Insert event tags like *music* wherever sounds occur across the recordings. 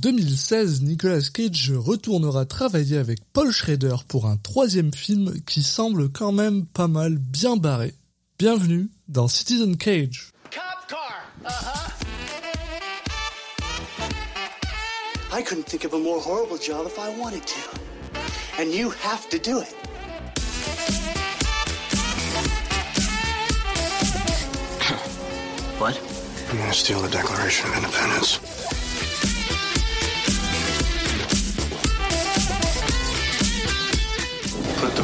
2016, Nicolas Cage retournera travailler avec Paul Schrader pour un troisième film qui semble quand même pas mal bien barré. Bienvenue dans Citizen Cage. Cop car. Uh-huh. I couldn't think of a more horrible job if I wanted to. And you have to do it. What? I'm gonna steal the Declaration of Independence?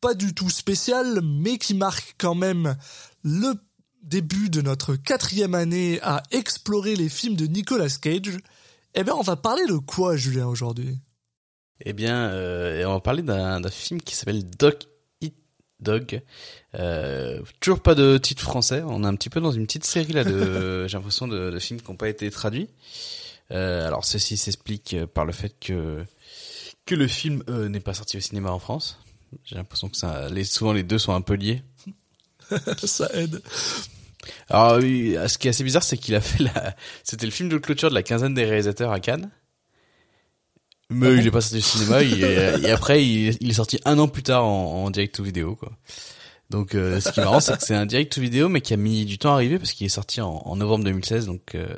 pas du tout spécial, mais qui marque quand même le début de notre quatrième année à explorer les films de Nicolas Cage, eh bien on va parler de quoi Julien aujourd'hui? Eh bien, euh, on va parler d'un film qui s'appelle Dog Eat Dog. Euh, toujours pas de titre français. On est un petit peu dans une petite série là de, *laughs* j'ai l'impression de, de films qui n'ont pas été traduits. Euh, alors ceci s'explique par le fait que que le film n'est pas sorti au cinéma en France. J'ai l'impression que ça, les, souvent les deux sont un peu liés. *laughs* Ça aide. Alors oui, ce qui est assez bizarre, c'est qu'il a fait la, c'était le film de clôture de la quinzaine des réalisateurs à Cannes. Mais il est pas sorti au cinéma, il est- et après il, il est sorti un an plus tard en, en direct to vidéo quoi. Donc euh, ce qui est marrant, c'est que c'est un direct to vidéo, mais qui a mis du temps à arriver parce qu'il est sorti en, en novembre 2016, donc euh,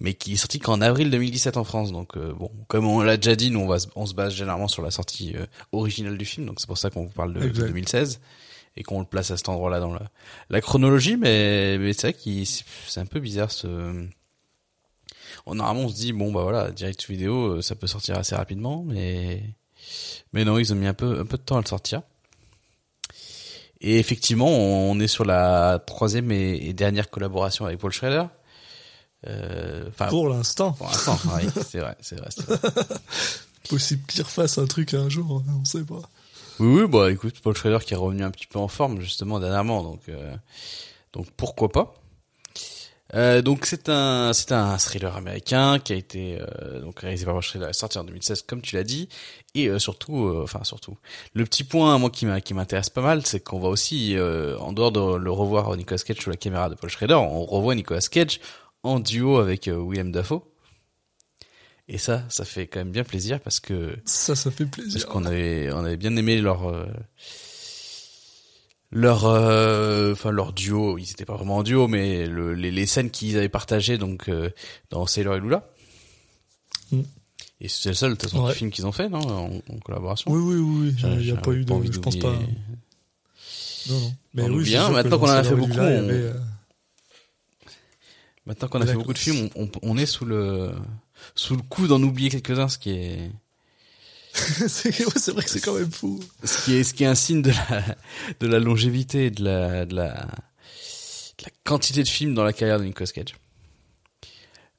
mais qui est sorti qu'en avril 2017 en France. Donc euh, bon, comme on l'a déjà dit, nous on va se- on se base généralement sur la sortie euh, originale du film, donc c'est pour ça qu'on vous parle de, de Exact. 2016 et qu'on le place à cet endroit-là dans la, la chronologie. Mais, mais c'est vrai qu'il c'est un peu bizarre ce. On, normalement on se dit bon bah voilà direct to vidéo euh, ça peut sortir assez rapidement, mais mais non ils ont mis un peu un peu de temps à le sortir. Et effectivement, on est sur la troisième et, dernière collaboration avec Paul Schrader. Euh, pour, Pour l'instant, l'instant, oui, c'est vrai, c'est vrai, *laughs* possible qu'il refasse un truc un jour, on sait pas. Oui, oui, bah écoute, Paul Schrader qui est revenu un petit peu en forme justement dernièrement, donc euh, donc pourquoi pas. Euh, donc c'est un c'est un thriller américain qui a été euh, donc réalisé par Paul Schrader, sorti en 2016 comme tu l'as dit, et euh, surtout, euh, enfin surtout, le petit point moi qui m'intéresse pas mal, c'est qu'on va aussi euh, en dehors de le revoir Nicolas Cage sous la caméra de Paul Schrader, on revoit Nicolas Cage en duo avec William Dafoe. Et ça, ça fait quand même bien plaisir parce que Ça, ça fait parce plaisir. qu'on avait on avait bien aimé leur euh, leur euh, enfin leur duo ils étaient pas vraiment en duo mais le, les, les scènes qu'ils avaient partagées donc euh, dans Sailor et Lula Mm. et c'est le seul de toute façon Ouais. film qu'ils ont fait non en, en collaboration? Oui, oui, oui, il n'y a pas eu de, envie je pense pas. Non, non. Mais On oui, que maintenant qu'on en a fait beaucoup, on- avait, euh, maintenant qu'on a fait beaucoup de films on, on, on est sous le sous le coup d'en oublier quelques-uns ce qui est *laughs* c'est vrai que c'est quand même fou. ce qui est ce qui est un signe de la de la longévité de la de la de la quantité de films dans la carrière de Nicolas Cage.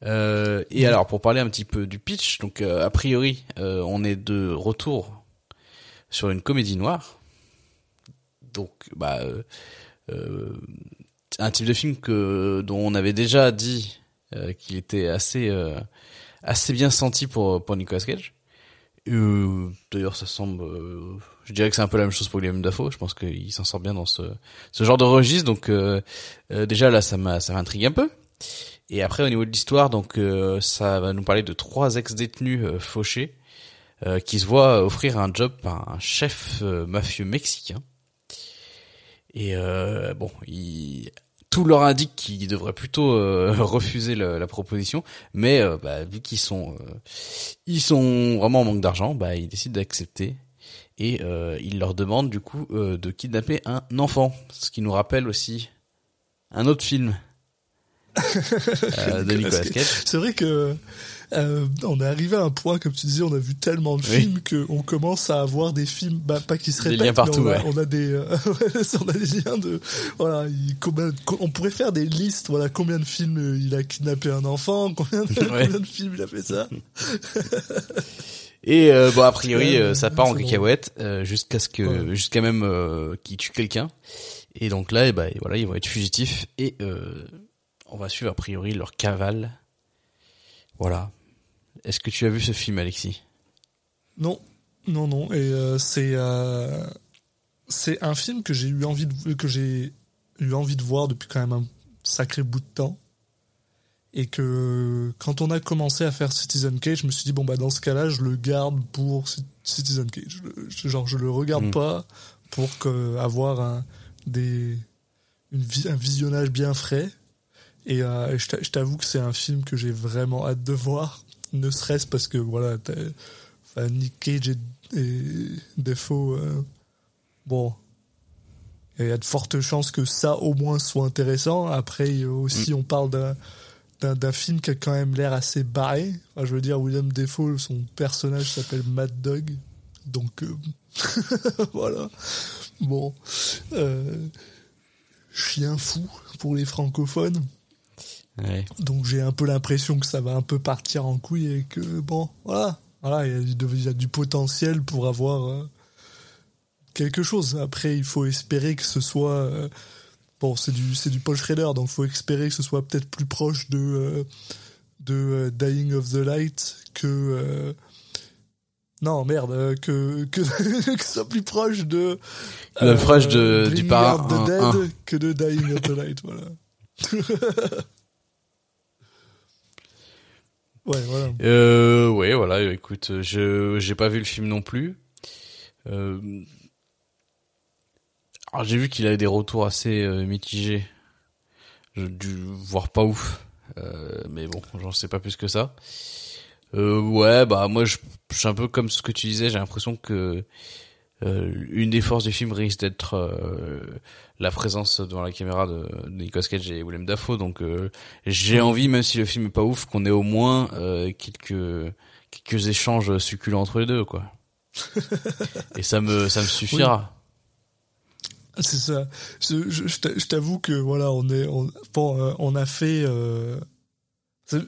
Euh, et alors pour parler un petit peu du pitch, donc euh, a priori euh, on est de retour sur une comédie noire. Donc bah euh, euh, un type de film que dont on avait déjà dit euh, qu'il était assez euh, assez bien senti pour pour Nicolas Cage. Euh, D'ailleurs, ça semble. euh, je dirais que c'est un peu la même chose pour William Dafoe. Je pense qu'il s'en sort bien dans ce genre de registre. Donc euh, euh, déjà là, ça m'intrigue un peu. Et après, au niveau de l'histoire, donc ça va nous parler de trois ex-détenus fauchés qui se voient offrir un job par un chef mafieux mexicain. Et bon, il, tout leur indique qu'ils devraient plutôt euh, *laughs* refuser la proposition, mais euh, bah, vu qu'ils sont euh, ils sont vraiment en manque d'argent, bah ils décident d'accepter. Et ils leur demandent du coup de kidnapper un enfant, ce qui nous rappelle aussi un autre film euh, de Nicolas Cage. C'est vrai que euh, on est arrivé à un point, comme tu disais, on a vu tellement de Oui. films qu'on commence à avoir des films, bah, pas qui se Des répètent, liens partout, mais on a, ouais. on a des, euh, *laughs* on a des liens de, voilà, il- combien- on pourrait faire des listes, voilà, combien de films euh, il a kidnappé un enfant, *laughs* combien de, Ouais. combien de films il a fait ça. Et euh, bon, a priori, euh, ça part en cacahuète euh, jusqu'à ce que, Ouais. jusqu'à même euh, qu'il tue quelqu'un. Et donc là, eh ben, voilà, ils vont être fugitifs et euh, on va suivre a priori leur cavale. Voilà. Est-ce que tu as vu ce film, Alexis? Non, non, non. Et euh, c'est euh, c'est un film que j'ai eu envie de que j'ai eu envie de voir depuis quand même un sacré bout de temps. Et que quand on a commencé à faire Citizen Cage, je me suis dit bon bah dans ce cas-là, je le garde pour Ci- Citizen Cage. Je- genre je le regarde Mm. pas pour que, avoir un des une un visionnage bien frais. Et euh, et je t'a- je t'avoue que c'est un film que j'ai vraiment hâte de voir, ne serait-ce parce que voilà, enfin, Nick Cage et, et Defoe, euh, bon, il y a de fortes chances que ça au moins soit intéressant. Après aussi, on parle d'un d'un d'un film qui a quand même l'air assez barré. Enfin, je veux dire, William Defoe, son personnage s'appelle Mad Dog, donc euh, *laughs* voilà. Bon, euh, chien fou pour les francophones. Ouais. Donc j'ai un peu l'impression que ça va un peu partir en couille et que bon, voilà, voilà, il y a, du- il y a du potentiel pour avoir euh, quelque chose. Après, il faut espérer que ce soit euh, bon, c'est du c'est du Paul Schrader, donc il faut espérer que ce soit peut-être plus proche de euh, de Dying of the Light que non merde que *laughs* que, que ce soit plus proche de Le proche de- du un- Dead un. que de Dying of the Light, voilà. *laughs* ouais, voilà. Euh, ouais, voilà. Écoute, je j'ai pas vu le film non plus. Euh, alors j'ai vu qu'il avait des retours assez euh, mitigés, Je- du voire pas ouf. Euh, mais bon, j'en sais pas plus que ça. Euh, ouais, bah moi je, je suis un peu comme ce que tu disais. J'ai l'impression que euh, une des forces du film risque d'être euh, la présence devant la caméra de, de Nicolas Cage et Willem Dafoe. Donc euh, j'ai envie, même si le film est pas ouf, qu'on ait au moins euh, quelques quelques échanges succulents entre les deux, quoi. *laughs* et ça me ça me suffira. C'est ça. Je, je- je t'a- je t'avoue que voilà, on est, on, bon, euh, on a fait, euh,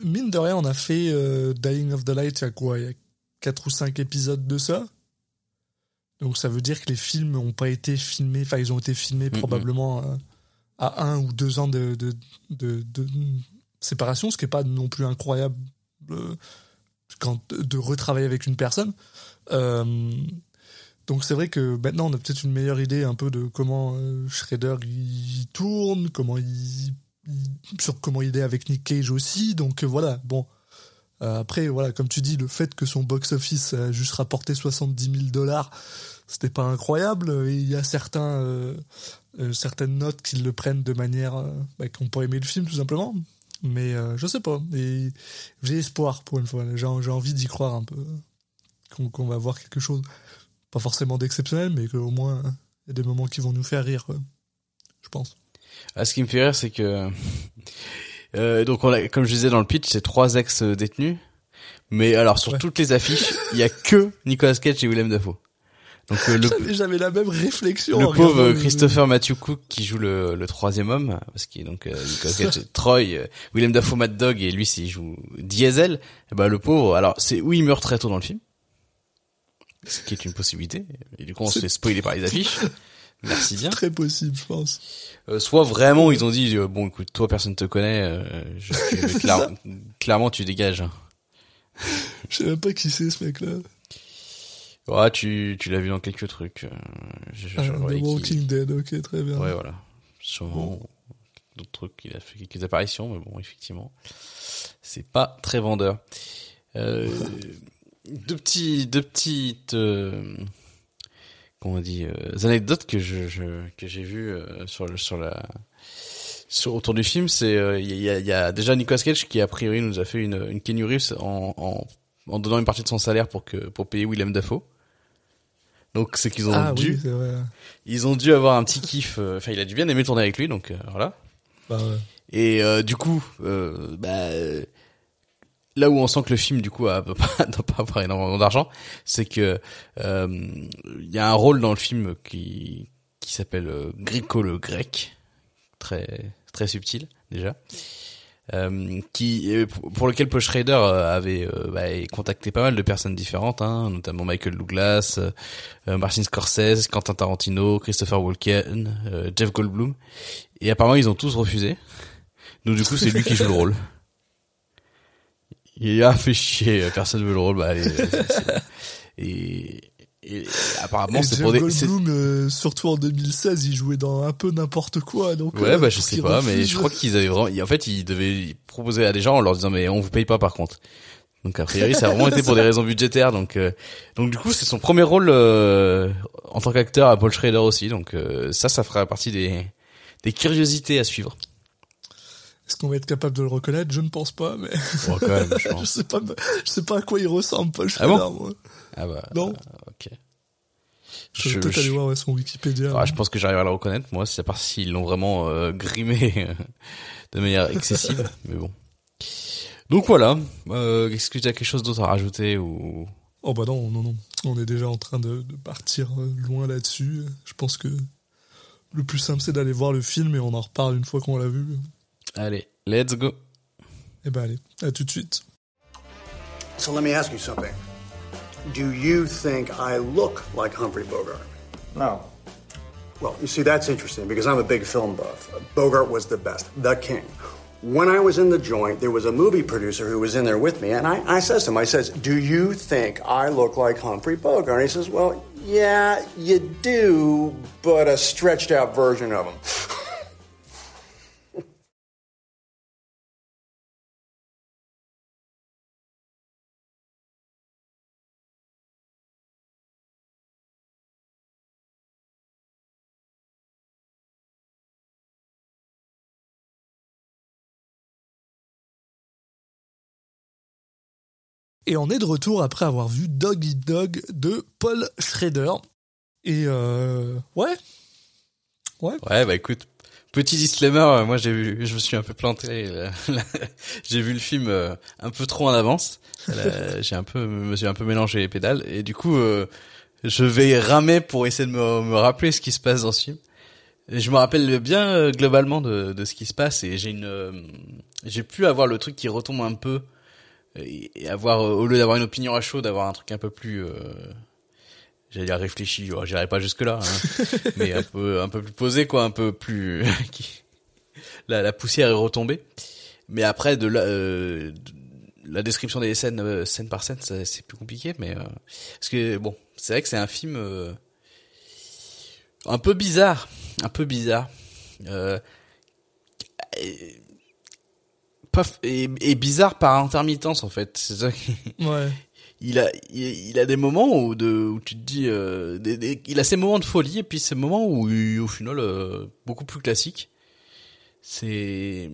mine de rien, on a fait euh, Dying of the Light il y a quoi, il y a quatre ou cinq épisodes de ça? Donc ça veut dire que les films n'ont pas été filmés, enfin ils ont été filmés probablement euh, à un ou deux ans de, de, de, de séparation, ce qui est pas non plus incroyable euh, quand de retravailler avec une personne. Euh, donc c'est vrai que maintenant on a peut-être une meilleure idée un peu de comment Shredder il tourne, comment il, il- sur comment il est avec Nick Cage aussi. Donc voilà, bon. Après voilà, comme tu dis, le fait que son box office a juste rapporté 70 000 dollars, c'était pas incroyable. Il y a certains euh, euh, certaines notes qui le prennent de manière euh, bah, ont pas aimé le film tout simplement. Mais euh, je sais pas. Et j'ai espoir pour une fois. J'ai j'ai envie d'y croire un peu qu'on qu'on va voir quelque chose pas forcément d'exceptionnel, mais qu'au moins il y a des moments qui vont nous faire rire, quoi. je pense. Ah, ce qui me fait rire, c'est que euh, donc on a, comme je disais dans le pitch, c'est trois ex détenus. Mais alors sur Ouais. toutes les affiches, il y a que Nicolas Cage et Willem Dafoe. Donc euh, le, *laughs* J'avais- J'avais la même réflexion. le pauvre regardant Christopher Matthew Cook qui joue le, le troisième homme, parce qu'il est donc euh, Nicolas *laughs* Troy, euh, Willem Dafoe, Mad Dog et lui, c'est il joue Diesel. Et bah le pauvre, alors c'est où il meurt très tôt dans le film, ce qui est une possibilité. Et du coup on se fait spoiler par les affiches. *laughs* Merci bien. Très possible, je pense. Euh, soit vraiment ils ont dit euh, bon écoute toi personne te connaît, euh, je, clair- clairement tu dégages. Je sais même pas qui c'est ce mec-là. Ouais, tu tu l'as vu dans quelques trucs. euh, Ah, The qu'il- Walking Dead, ok, très bien. Ouais voilà. Sûrement d'autres trucs il a fait quelques apparitions mais bon effectivement c'est pas très vendeur. Euh, deux petits deux petites euh, comment on dit euh, anecdotes que je, je que j'ai vues euh, sur le sur la sur autour du film c'est euh, il y, a, il y a déjà Nicolas Cage qui a priori nous a fait une une Kenny Reeves en, en en donnant une partie de son salaire pour que pour payer Willem Dafoe. Donc c'est qu'ils ont Ah dû oui, c'est vrai. ils ont dû avoir un petit kiff euh, enfin il a dû bien aimer tourner avec lui donc euh, voilà. Bah, ouais. Et euh, du coup, euh, bah, là où on sent que le film du coup a, *laughs* doit pas, avoir énormément d'argent, c'est que euh, il y a un rôle dans le film qui qui s'appelle Grico le grec, très très subtil déjà. Euh, qui euh, pour lequel Paul Schrader euh, avait bah, contacté pas mal de personnes différentes, hein, notamment Michael Douglas, Martin Scorsese, Quentin Tarantino, Christopher Walken, Jeff Goldblum, et apparemment ils ont tous refusé. Donc du coup c'est lui qui joue le rôle. Il a fait chier, personne veut le rôle, bah allez. Et, et apparemment c'est pour des, Goldblum, euh, surtout en 2016, il jouait dans un peu n'importe quoi. Donc Ouais, euh, bah je sais pas, mais refuse- je crois qu'ils avaient vraiment, en fait, ils devaient proposer à des gens en leur disant mais on vous paye pas par contre. Donc a priori, ça a vraiment *laughs* été pour des raisons budgétaires. Donc, euh, donc du coup, c'est son premier rôle euh, en tant qu'acteur à Paul Schrader aussi. Donc euh, ça, ça fera partie des des curiosités à suivre. Est-ce qu'on va être capable de le reconnaître? Je ne pense pas, mais Bon, quand même, je *laughs* je pense. sais pas, je sais pas à quoi il ressemble, Paul Ah bon? Schrader, moi. Ah bah, Non. euh, ok. Je vais Je- peut-être je- aller voir ouais, son Wikipédia. Ah, je pense que j'arrive à le reconnaître, moi, c'est à part s'ils l'ont vraiment euh, grimé euh, de manière excessive, *laughs* mais bon. Donc voilà, euh, est-ce que tu as quelque chose d'autre à rajouter ou? Oh bah non, non, non. On est déjà en train de, de partir loin là-dessus. Je pense que le plus simple, c'est d'aller voir le film et on en reparle une fois qu'on l'a vu. Allez, let's go. Eh ben allez, à tout de suite. So let me ask you something. Do you think I look like Humphrey Bogart? No. Well, you see, that's interesting because I'm a big film buff. Bogart was the best, the king. When I was in the joint, there was a movie producer who was in there with me, and I, I says to him, I says, Do you think I look like Humphrey Bogart? And he says, Well, yeah, you do, but a stretched out version of him. *laughs* Et on est de retour après avoir vu Dog Eat Dog de Paul Schrader. Et euh, ouais, ouais. Ouais, bah écoute, petit disclaimer, euh, moi j'ai vu, je me suis un peu planté. euh, *laughs* j'ai vu le film euh, un peu trop en avance. *laughs* J'ai un peu, me suis un peu mélangé les pédales et du coup, je vais ramer pour essayer de me, me rappeler ce qui se passe dans ce film. Et je me rappelle bien globalement de, de ce qui se passe et j'ai une, j'ai pu avoir le truc qui retombe un peu et, avoir euh, au lieu d'avoir une opinion à chaud, d'avoir un truc un peu plus euh, j'allais dire réfléchi, oh, j'irai pas jusque là, *laughs* mais un peu un peu plus posé quoi, un peu plus *laughs* la, la poussière est retombée. Mais après de la euh, de- la description des scènes euh, scène par scène, c'est plus compliqué mais euh, parce que bon, c'est vrai que c'est un film euh, un peu bizarre, un peu bizarre. Et, pas et, et bizarre par intermittence en fait. C'est ça qui- *laughs* Ouais. il a il, il a des moments où de où tu te dis euh, des, des- il a ces moments de folie et puis ces moments où au final euh, beaucoup plus classique c'est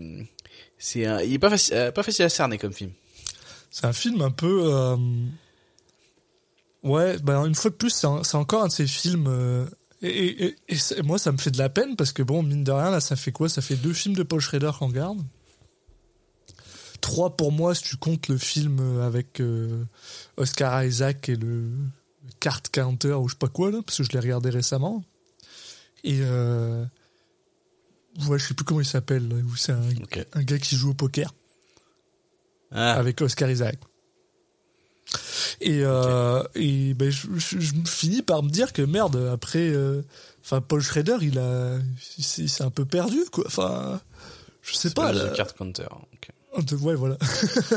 c'est il est pas facile euh, pas facile à cerner comme film C'est un film un peu. euh, Ouais, bah une fois de plus, c'est un- c'est encore un de ces films. Et, et- et- et c'est- moi, ça me fait de la peine parce que bon, mine de rien, là, ça fait quoi? Ça fait deux films de Paul Schrader qu'on garde. Trois pour moi, si tu comptes le film avec euh, Oscar Isaac et le Card Counter ou je sais pas quoi là, parce que je l'ai regardé récemment. Et euh... ouais, je sais plus comment il s'appelle. C'est un, gars qui joue au poker ah, avec Oscar Isaac. Et, euh, et ben, je, je, je finis par me dire que merde, après, euh, enfin, Paul Schrader, il a, s'est un peu perdu, quoi. Enfin, je sais pas. le card counter ok. Ouais, voilà.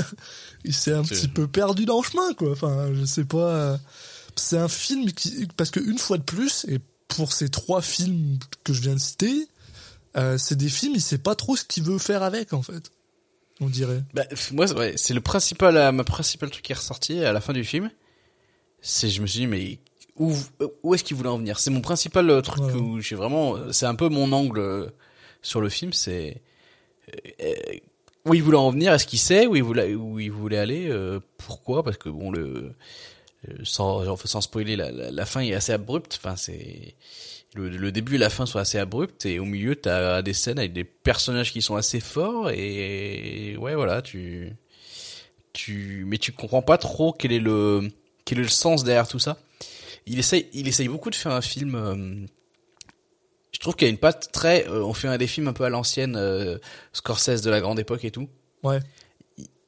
*laughs* il s'est un petit peu perdu dans le chemin, quoi. Enfin, je sais pas. euh, C'est un film qui, parce que une fois de plus, et pour ces trois films que je viens de citer, euh, c'est des films, il sait pas trop ce qu'il veut faire avec, en fait. On dirait. Bah, moi, ouais, c'est le principal, euh, ma principale truc qui est ressorti à la fin du film. C'est, je me suis dit, mais où, où est-ce qu'il voulait en venir? C'est mon principal euh, truc Ouais. où j'ai vraiment, euh, c'est un peu mon angle euh, sur le film, c'est euh, euh, où il voulait en venir, est-ce qu'il sait où il voulait, où il voulait aller, euh, pourquoi? Parce que bon, le euh, sans, sans spoiler, la, la, la fin est assez abrupte. Enfin, c'est le, le, début et la fin sont assez abruptes et au milieu t'as des scènes avec des personnages qui sont assez forts et ouais voilà tu tu mais tu comprends pas trop quel est le quel est le sens derrière tout ça. Il essaye il essaye beaucoup de faire un film. Je trouve qu'il y a une patte très. Euh, on fait un des films un peu à l'ancienne, euh, Scorsese de la grande époque et tout. Ouais.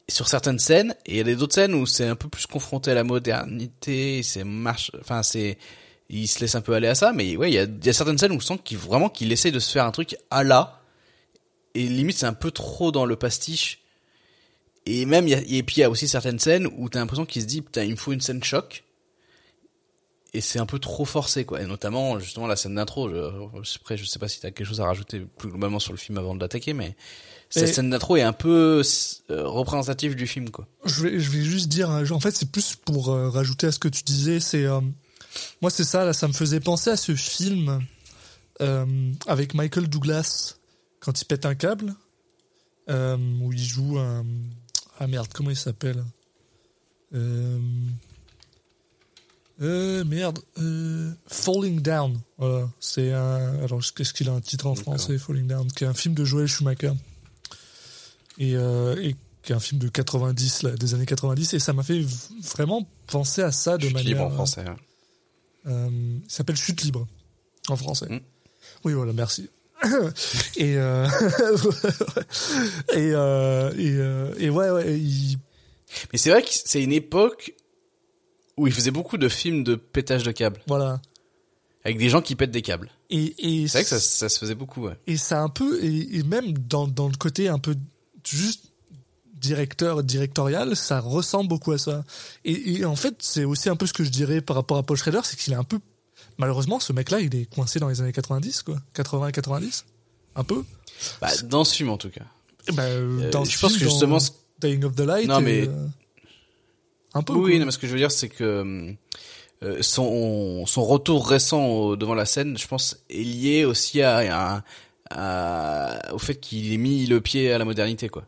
Sur certaines scènes et il y a d'autres scènes où c'est un peu plus confronté à la modernité. C'est marche. Enfin c'est il se laisse un peu aller à ça, mais ouais, il y a, y a certaines scènes où on sent qu'il vraiment qu'il essaie de se faire un truc à la, et limite c'est un peu trop dans le pastiche. Et même, y a, et puis il y a aussi certaines scènes où t'as l'impression qu'il se dit, putain, il me faut une scène choc. Et c'est un peu trop forcé, quoi. Et notamment, justement, la scène d'intro. Je, après, je sais pas si t'as quelque chose à rajouter plus globalement sur le film avant de l'attaquer, mais cette scène d'intro est un peu euh, représentative du film, quoi. Je vais, je vais juste dire, en fait, c'est plus pour euh, rajouter à ce que tu disais, c'est, euh, moi, c'est ça, là, ça me faisait penser à ce film euh, avec Michael Douglas quand il pète un câble, euh, où il joue un. Ah merde, comment il s'appelle euh, euh, Merde, euh, Falling Down. Voilà, c'est un. Alors, qu'est-ce qu'il a un titre en français, Falling Down, qui est un film de Joel Schumacher. Et, euh, et qui est un film de 90, là, des années 90, et ça m'a fait vraiment penser à ça de Chute manière. libre en français. hein. Euh, il s'appelle Chute libre en français. Mm. Oui, voilà, merci. *coughs* et, euh, *laughs* et, euh, et, euh, et ouais, ouais, il- Mais c'est vrai que c'est une époque où il faisait beaucoup de films de pétage de câbles. voilà. Avec des gens qui pètent des câbles. Et, et C'est vrai que ça, ça se faisait beaucoup, ouais. et ça un peu et, et même dans, dans le côté un peu juste directeur directorial ça ressemble beaucoup à ça et, et en fait c'est aussi un peu ce que je dirais par rapport à Paul Schrader c'est qu'il est un peu malheureusement ce mec là il est coincé dans les années 90 quoi 80 et 90 un peu Bah, dans ce film, en tout cas. Bah, euh, dans je ce pense film, que justement, dans Dying of the Light Non, et, mais- euh, un peu Oui, non, mais ce que je veux dire, c'est que euh, son, son retour récent au- devant la scène, je pense, est lié aussi à, à- à- au fait qu'il ait mis le pied à la modernité, quoi.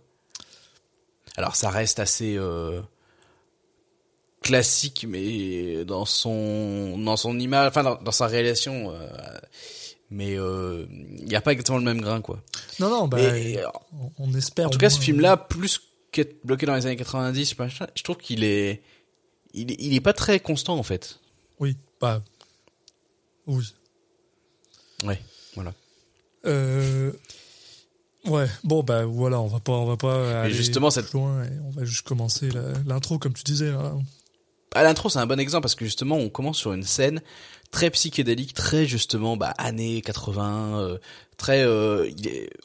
Alors, ça reste assez euh, classique, mais dans son dans son image, enfin dans, dans sa réalisation, euh, mais euh, il n'y a pas exactement le même grain, quoi. non non bah euh, on- espère en tout cas, ce film-là, plus qu'être bloqué dans les années 90, machin, je trouve qu'il est, il il est pas très constant en fait. oui bah oui Ouais, voilà. Euh, ouais, bon bah voilà, on va pas, on va pas aller justement, cette- loin on va juste commencer l'intro comme tu disais. À l'intro, c'est un bon exemple parce que justement, on commence sur une scène très psychédélique, très justement, bah, années 80, euh, très, euh,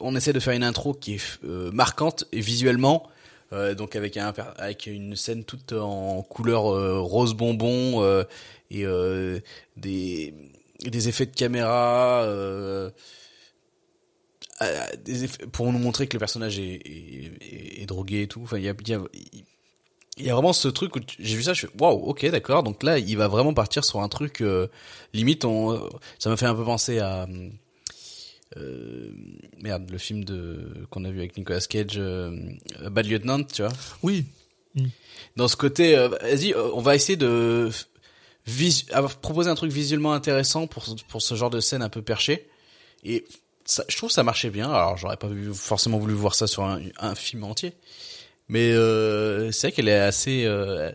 on essaie de faire une intro qui est euh, marquante et visuellement, euh, donc avec un, avec une scène toute en couleur euh, rose bonbon euh, et euh, des, des effets de caméra. Euh, euh, des pour nous montrer que le personnage est, est, est- drogué et tout. Enfin, il y a, y y a vraiment ce truc où j'ai vu ça, je fais waouh, ok, d'accord. Donc là, il va vraiment partir sur un truc limite. On, ça m'a fait un peu penser à euh, merde, le film de qu'on a vu avec Nicolas Cage, euh, Bad Lieutenant, tu vois. Oui, Dans ce côté, euh, vas-y, euh, on va essayer de proposer un truc visuellement intéressant pour pour ce genre de scène un peu perché. Et ça, je trouve que ça marchait bien. Alors, j'aurais pas vu, forcément voulu voir ça sur un, un film entier. Mais euh, c'est vrai qu'elle est assez euh,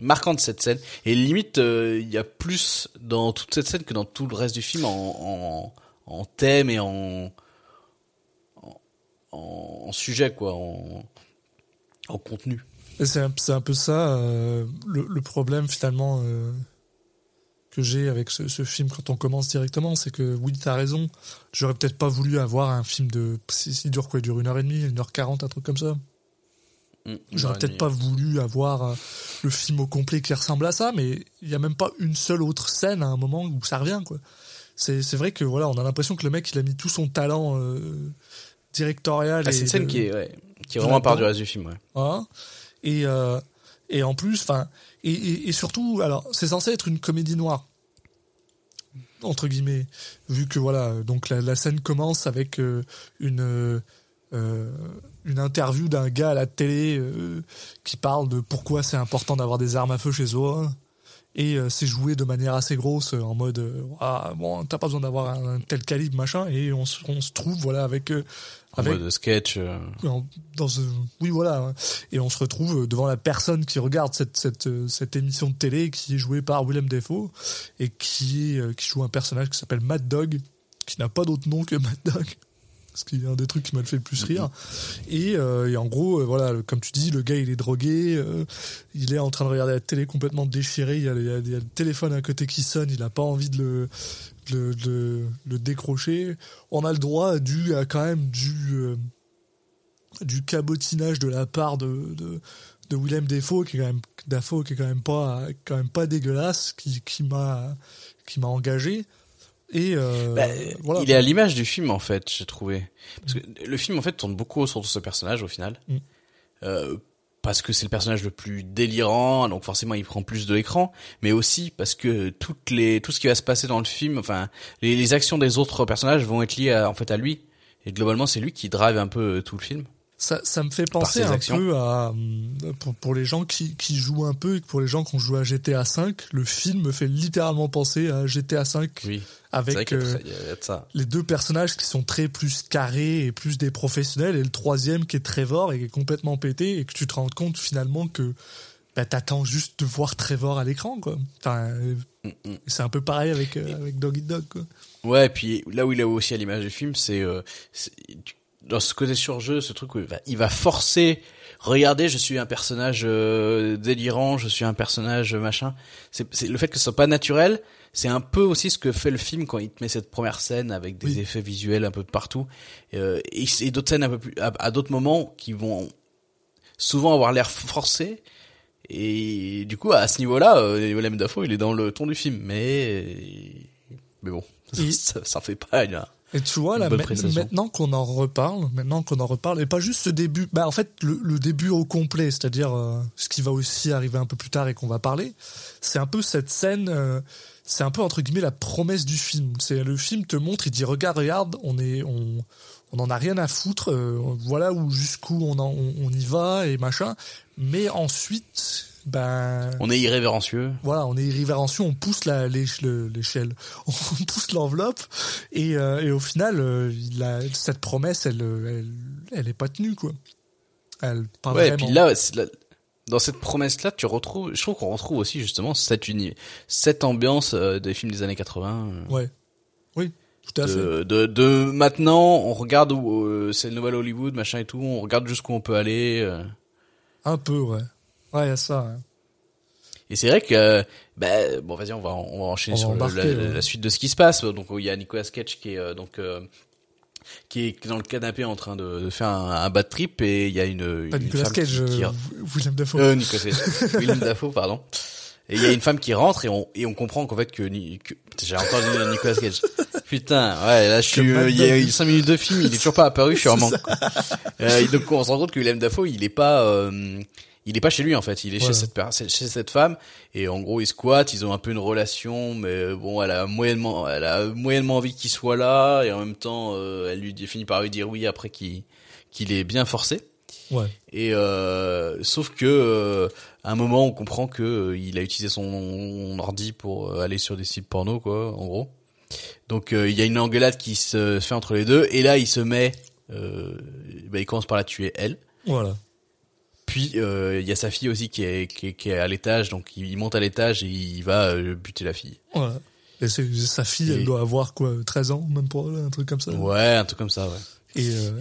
marquante cette scène. Et limite, euh, il y a plus dans toute cette scène que dans tout le reste du film en, en, en thème et en, en, en sujet, quoi, en, en contenu. C'est un, c'est un peu ça euh, le, le problème finalement euh, que j'ai avec ce, ce film quand on commence directement, c'est que oui, t'as raison. J'aurais peut-être pas voulu avoir un film de, si, si dure quoi, il dure une heure et demie, une heure quarante, un truc comme ça. J'aurais peut-être pas voulu avoir euh, le film au complet qui ressemble à ça, mais il y a même pas une seule autre scène à un moment où ça revient, quoi. C'est, c'est vrai que voilà, on a l'impression que le mec il a mis tout son talent euh, directorial. Ah, c'est une scène de- qui est, ouais, qui est vraiment à part du reste du film, ouais. Hein? Et euh, et en plus, enfin, et, et, et surtout, alors c'est censé être une comédie noire entre guillemets, vu que voilà, donc la, la scène commence avec euh, une une interview d'un gars à la télé qui parle de pourquoi c'est important d'avoir des armes à feu chez soi. Et euh, c'est joué de manière assez grosse euh, en mode euh, ah, bon t'as pas besoin d'avoir un, tel calibre machin et on, se- on se trouve voilà avec euh, En avec mode sketch. en- dans ce- oui voilà hein. et on se retrouve devant la personne qui regarde cette cette cette émission de télé qui est jouée par Willem Dafoe et qui qui joue un personnage qui s'appelle Mad Dog qui n'a pas d'autre nom que Mad Dog ce qui est un des trucs qui m'a fait le plus rire. Et, euh, et en gros euh, voilà le- comme tu dis le gars il est drogué euh, il est en train de regarder la télé complètement déchiré il y a, il y a- il y a le téléphone à côté qui sonne il a pas envie de le de, le- de le- le décrocher. On a le droit dû à quand même du du cabotinage de la part de, de, de Willem Dafoe qui est quand même Dafoe qui est quand même pas quand même pas dégueulasse qui qui m'a qui m'a engagé et euh, bah, voilà Il est à l'image du film en fait, j'ai trouvé. Parce que le film en fait tourne beaucoup autour de ce personnage au final. Mm. Euh, parce que c'est le personnage le plus délirant, donc forcément il prend plus de l'écran, mais aussi parce que toutes les tout ce qui va se passer dans le film, enfin les, les actions des autres personnages vont être liées à, en fait à lui. Et globalement c'est lui qui drive un peu euh, tout le film. Ça, ça me fait penser un actions. peu à hum, pour, pour les gens qui, qui jouent un peu et pour les gens qui ont joué à GTA 5, le film me fait littéralement penser à GTA 5 Oui. C'est vrai avec euh, ça- les deux personnages qui sont très plus carrés et plus des professionnels et le troisième qui est Trevor et qui est complètement pété et que tu te rends compte finalement que bah, t'attends juste de voir Trevor à l'écran quoi. Enfin, euh, Mm, mm. c'est un peu pareil avec euh, avec Dog Dog quoi. Ouais, et puis là où il est aussi à l'image du film, c'est euh, dans ce côté surjeu, ce truc où il va, il va forcer. Regardez, je suis un personnage euh, délirant, je suis un personnage euh, machin. C'est le fait que ce soit pas naturel. C'est un peu aussi ce que fait le film quand il te met cette première scène avec des Oui. effets visuels un peu de partout euh, et, et d'autres scènes un peu plus à, à d'autres moments qui vont souvent avoir l'air forcés. Et du coup, à ce niveau-là, euh, Willem Dafoe, il est dans le ton du film, mais mais bon, *laughs* ça, ça fait pas une, Et tu vois là, maintenant qu'on en reparle, maintenant qu'on en reparle, et pas juste ce début, bah en fait le, le début au complet, c'est-à-dire euh, ce qui va aussi arriver un peu plus tard et qu'on va parler, c'est un peu cette scène, euh, c'est un peu entre guillemets la promesse du film. C'est le film te montre, il dit regarde, regarde, on est, on, on en a rien à foutre, euh, voilà où jusqu'où on, en- on, on y va et machin, mais ensuite, ben On est irrévérencieux. voilà, on est irrévérencieux, on pousse la- l'éche- le- l'échelle, *laughs* on pousse l'enveloppe, et, euh, et au final, euh, cette promesse, elle, elle, elle est pas tenue, quoi. Elle, pas Ouais, et puis là, dans cette promesse-là, tu retrouves, je trouve qu'on retrouve aussi justement cette uni, cette ambiance euh, des films des années 80. euh, Ouais. Oui, tout à fait. de, de, de maintenant, on regarde où c'est le nouvel Hollywood, machin et tout, on regarde jusqu'où on peut aller. Un peu, ouais. Ouais, il y a ça. ouais. Et c'est vrai que, euh, bah, bon, vas-y, on va, on va enchaîner On va sur le- la, ouais. la suite de ce qui se passe. Donc, il y a Nicolas Cage qui est euh, donc euh, qui est dans le canapé en train de, de faire un, un bad trip et il y a une, Pas une Nicolas femme Cage, qui, qui- euh, William Dafoe. Euh, Nicolas Cage. *laughs* Willem Dafoe, pardon. Et il y a une femme qui rentre et on, et on comprend qu'en fait que, que- j'ai encore dit Nicolas Cage. Putain, ouais, là, je suis, il y a eu 5 minutes de film, il est toujours pas apparu, je suis en *laughs* manque. Euh, donc, on se rend compte que Willem Dafoe, il est pas, euh, il est pas chez lui, en fait. Il est chez cette, per- chez cette femme. Et en gros, ils squattent, ils ont un peu une relation, mais bon, elle a moyennement, elle a moyennement envie qu'il soit là, et en même temps, euh, elle lui finit par lui dire oui après qu'il, qu'il est bien forcé. Ouais. Et euh, sauf que euh, à un moment on comprend que euh, il a utilisé son ordi pour euh, aller sur des sites porno quoi en gros. Donc euh, il y a une engueulade qui se fait entre les deux et là il se met euh, bah, il commence par la tuer elle. Voilà. Puis euh, il y a sa fille aussi qui est qui est, qui est à l'étage donc il monte à l'étage et il va euh, buter la fille. Voilà. Et sa fille, Et- elle doit avoir quoi, 13 ans, même là, un truc comme ça? Ouais, un truc comme ça ouais. Et, euh,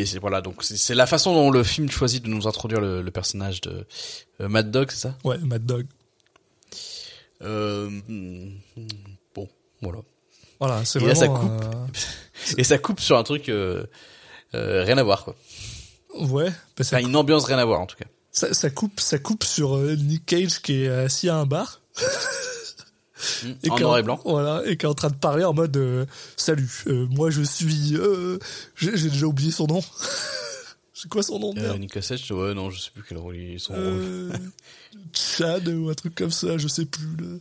Et c'est voilà donc c'est la façon dont le film choisit de nous introduire le, le personnage de euh, Mad Dog, c'est ça? Ouais, Mad Dog. Euh, bon, voilà. Voilà, c'est Et vraiment. ça coupe. euh, *laughs* Et ça coupe sur un truc euh, euh, rien à voir quoi. Ouais, bah, ça Enfin, une ambiance rien à voir en tout cas. Ça, ça coupe, ça coupe sur euh, Nick Cage qui est assis à un bar. *laughs* Hmm, en qui est noir et blanc. Voilà, et qui est en train de parler en mode euh, Salut, euh, moi je suis. euh, J'ai j'ai déjà oublié son nom. C'est quoi son nom de Euh, Nicolas Cage, ouais, non, je sais plus quel rôle ils sont. Euh, Chad ou un truc comme ça, je sais plus. là.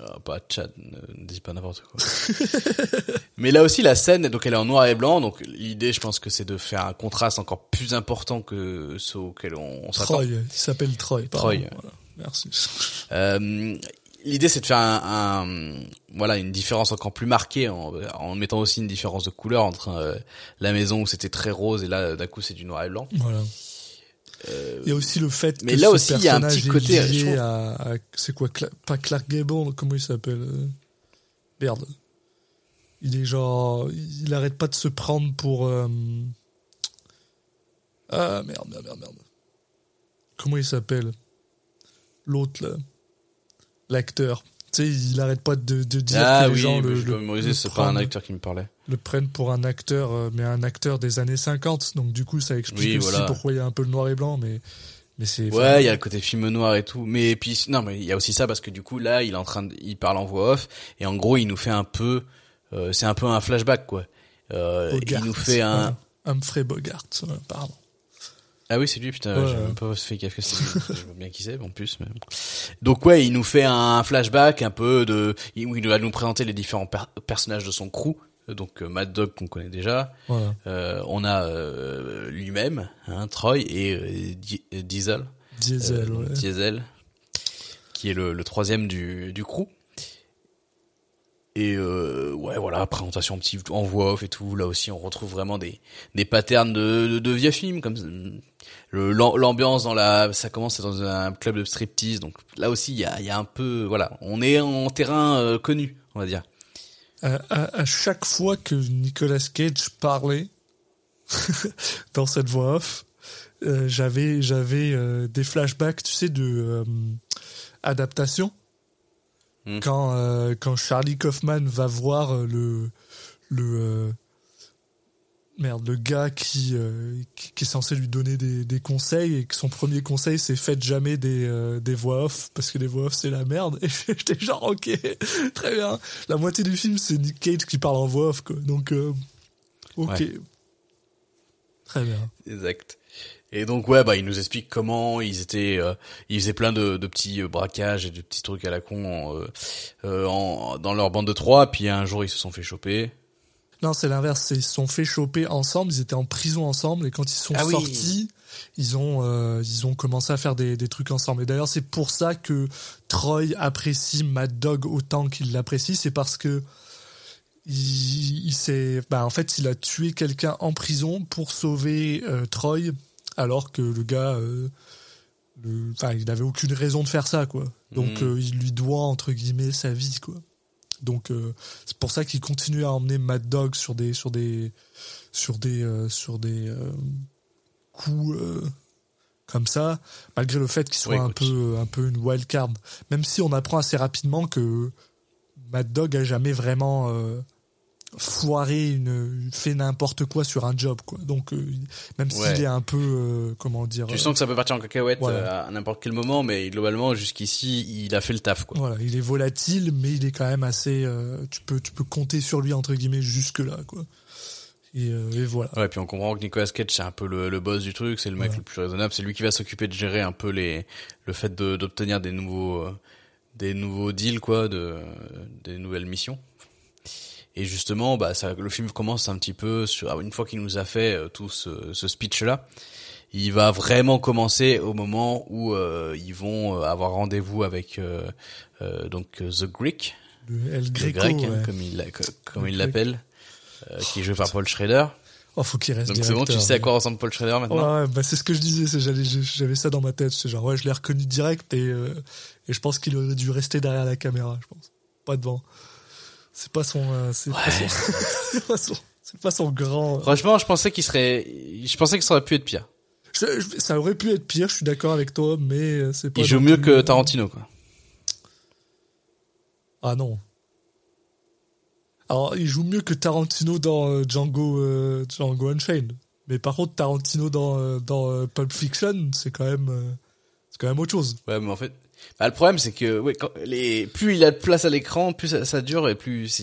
Ah, pas Chad, ne, dis pas n'importe quoi. *laughs* Mais là aussi, la scène, donc elle est en noir et blanc, donc l'idée, je pense que c'est de faire un contraste encore plus important que ceux auxquels on, on s'attend. Troy, il s'appelle Troy. pardon. Troy. Voilà, merci. Euh, l'idée c'est de faire un, un- voilà une différence encore plus marquée en, en mettant aussi une différence de couleur entre euh, la maison où c'était très rose et là d'un coup c'est du noir et blanc. Voilà. Il y a aussi le fait mais que là ce aussi, il y a un petit côté, trouve- à, à- c'est quoi Cla- pas Clark Gable comment il s'appelle euh, merde il est genre il arrête pas de se prendre pour euh, ah merde merde merde merde comment il s'appelle l'autre là l'acteur tu sais il arrête pas de, de dire ah que les oui, gens le, le- le c'est pas un acteur qui me parlait. le prennent pour un acteur, euh, mais un acteur des années 50. Donc du coup, ça explique Oui, aussi voilà. pourquoi il y a un peu le noir et blanc, mais mais c'est. Ouais, il y a le côté film noir et tout, mais puis non, mais il y a aussi ça parce que du coup là, il est en train, de, il parle en voix off et en gros, il nous fait un peu, euh, c'est un peu un flashback quoi. Euh, Bogart, il nous fait un. Humphrey Bogart, pardon. Ah oui, c'est lui, putain, Ouais, j'ai même pas fait gaffe que lui. Je vois bien qui c'est, en plus. Mais... Donc ouais, il nous fait un flashback un peu de, où il va nous présenter les différents per- personnages de son crew. Donc euh, Mad Dog qu'on connaît déjà. Voilà. Euh, on a euh, lui-même, hein, Troy et Di- Diesel, Diesel, ouais. Diesel, qui est le, le troisième du, du crew. Et euh, ouais, voilà, présentation petit en voix off et tout. Là aussi, on retrouve vraiment des des patterns de de, de vieux films comme l'ambiance dans la ça commence dans un club de striptease. Donc là aussi, il y a il y a un peu voilà, on est en terrain euh, connu, on va dire. À, chaque fois que Nicolas Cage parlait *laughs* dans cette voix off, euh, j'avais j'avais euh, des flashbacks, tu sais, de adaptation. Hmm. Quand euh, quand Charlie Kaufman va voir euh, le le euh, merde le gars qui, euh, qui qui est censé lui donner des, des conseils et que son premier conseil c'est faites jamais des euh, des voix off parce que les voix off c'est la merde et *laughs* j'étais genre ok *laughs* très bien la moitié du film c'est Nick Cage qui parle en voix off quoi donc euh, ok Ouais. très bien Exact. Et donc ouais, bah il nous explique comment ils étaient, euh, ils faisaient plein de, de petits euh, braquages et de petits trucs à la con euh, euh, en, dans leur bande de trois. Puis un jour ils se sont fait choper. non c'est l'inverse ils se sont fait choper ensemble ils étaient en prison ensemble et quand ils sont Ah oui. sortis ils ont euh, ils ont commencé à faire des, des trucs ensemble et d'ailleurs c'est pour ça que Troy apprécie Mad Dog autant qu'il l'apprécie c'est parce que il, il s'est bah en fait il a tué quelqu'un en prison pour sauver euh, Troy alors que le gars euh, le- il n'avait aucune raison de faire ça quoi. Donc Mhm. euh, il lui doit entre guillemets sa vie quoi. Donc euh, c'est pour ça qu'il continue à emmener Mad Dog sur des sur des sur des sur des coups comme ça malgré le fait qu'il soit un peu un peu une wild card. Même si on apprend assez rapidement que Mad Dog a jamais vraiment foiré une fait n'importe quoi sur un job quoi donc euh, même s'il Ouais. est un peu euh, comment dire Tu sens que ça peut partir en cacahuète Voilà. euh, à n'importe quel moment, mais globalement jusqu'ici il a fait le taf quoi. voilà il est volatile mais il est quand même assez tu peux tu peux compter sur lui entre guillemets jusque là quoi et, euh, et voilà Ouais, puis on comprend que Nicolas Cage c'est un peu le, le boss du truc, c'est le mec Ouais. le plus raisonnable, c'est lui qui va s'occuper de gérer un peu les le fait de- d'obtenir des nouveaux euh, des nouveaux deals quoi, de des nouvelles missions. Et justement, bah ça, le film commence un petit peu sur une fois qu'il nous a fait euh, tout ce, ce speech là, il va vraiment commencer au moment où euh, ils vont euh, avoir rendez-vous avec donc The Greek, le El le Greco grec hein, ouais. comme il comme Le il l'appelle, qui est joué par Paul Schrader. oh faut qu'il reste Donc c'est bon, tu sais à quoi ressemble Paul Schrader maintenant? Ouais, bah c'est ce que je disais, j'avais ça dans ma tête, c'est genre ouais, je l'ai reconnu direct et euh, et je pense qu'il aurait dû rester derrière la caméra, je pense, pas devant. C'est pas son, euh, c'est pas son, *laughs* c'est pas son, c'est pas son grand. Franchement, je pensais qu'il serait, je pensais que ça aurait pu être pire. Je- je- ça aurait pu être pire, je suis d'accord avec toi, mais euh, c'est pas. Il joue mieux que euh, Tarantino, quoi. Ah non. Alors il joue mieux que Tarantino dans euh, Django, euh, Django Unchained. Mais par contre Tarantino dans euh, dans euh, Pulp Fiction, c'est quand même, euh, c'est quand même autre chose. Ouais, mais en fait, bah, le problème, c'est que, ouais, quand les, plus il a de place à l'écran, plus ça, ça dure et plus,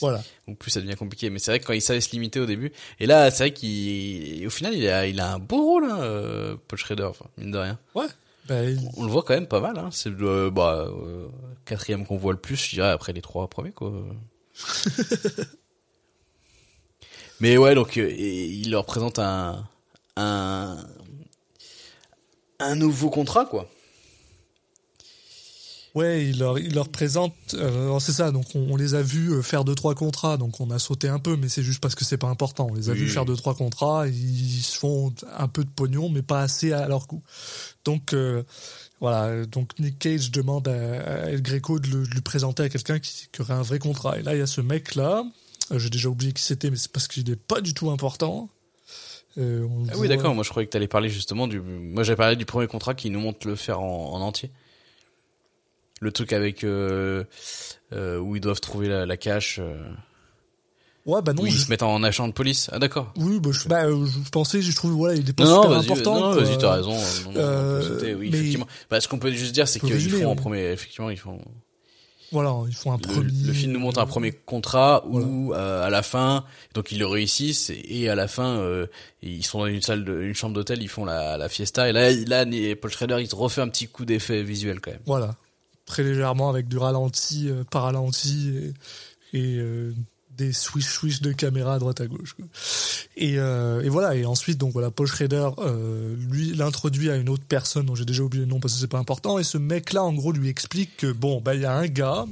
Voilà. donc plus ça devient compliqué. Mais c'est vrai que quand il savait se limiter au début, et là, c'est vrai qu'il, au final, il a, il a un beau rôle, hein, euh, Paul Schrader, enfin, mine de rien. Ouais. Ben, il- On le voit quand même pas mal, hein. C'est le, bah, euh, quatrième qu'on voit le plus, je dirais, après les trois premiers, quoi. *laughs* Mais ouais, donc euh, il leur présente un un un nouveau contrat quoi. Ouais, il leur, il leur présente. Euh, c'est ça. Donc on, on les a vus euh, faire deux trois contrats. Donc on a sauté un peu, mais c'est juste parce que c'est pas important. On les a Oui, vus faire deux trois contrats. Ils se font un peu de pognon, mais pas assez à leur goût. Donc euh, voilà. Donc Nick Cage demande à, à El Greco de, le- de lui présenter à quelqu'un qui, qui aurait un vrai contrat. Et là, il y a ce mec là. J'ai déjà oublié qui c'était, mais c'est parce qu'il n'est pas du tout important. On le Ah oui, d'accord. Moi, je croyais que t'allais parler justement du. Moi, j'avais parlé du premier contrat qui nous montre le faire en, en entier. Le truc avec euh, euh, où ils doivent trouver la, la cache, euh, Ouais, bah non. où ils je- se mettent en agent de police. Ah d'accord. Oui, bah, je, bah, euh, je pensais, je trouve, voilà, il est pas Non, super vas-y, important. non, vas-y, t'as raison. Non, non, Euh, sauter, oui, mais- effectivement. Bah, ce qu'on peut juste dire, c'est qu'ils font en oui. premier, effectivement, ils font. Voilà, ils font un Le, premier. le film nous montre un premier contrat où euh, à la fin, donc ils le réussissent et, et à la fin, euh, ils sont dans une salle, de, une chambre d'hôtel, ils font la, la fiesta et là, là, Paul Schrader, il se refait un petit coup d'effet visuel quand même. Voilà. Très légèrement avec du ralenti, euh, ralenti et, euh, des swish swish de caméra à droite à gauche. Et, euh, et voilà. Et ensuite, donc voilà, Paul Schrader, euh, lui, l'introduit à une autre personne dont j'ai déjà oublié le nom parce que c'est pas important. Et ce mec-là, en gros, lui explique que bon, bah il y a un gars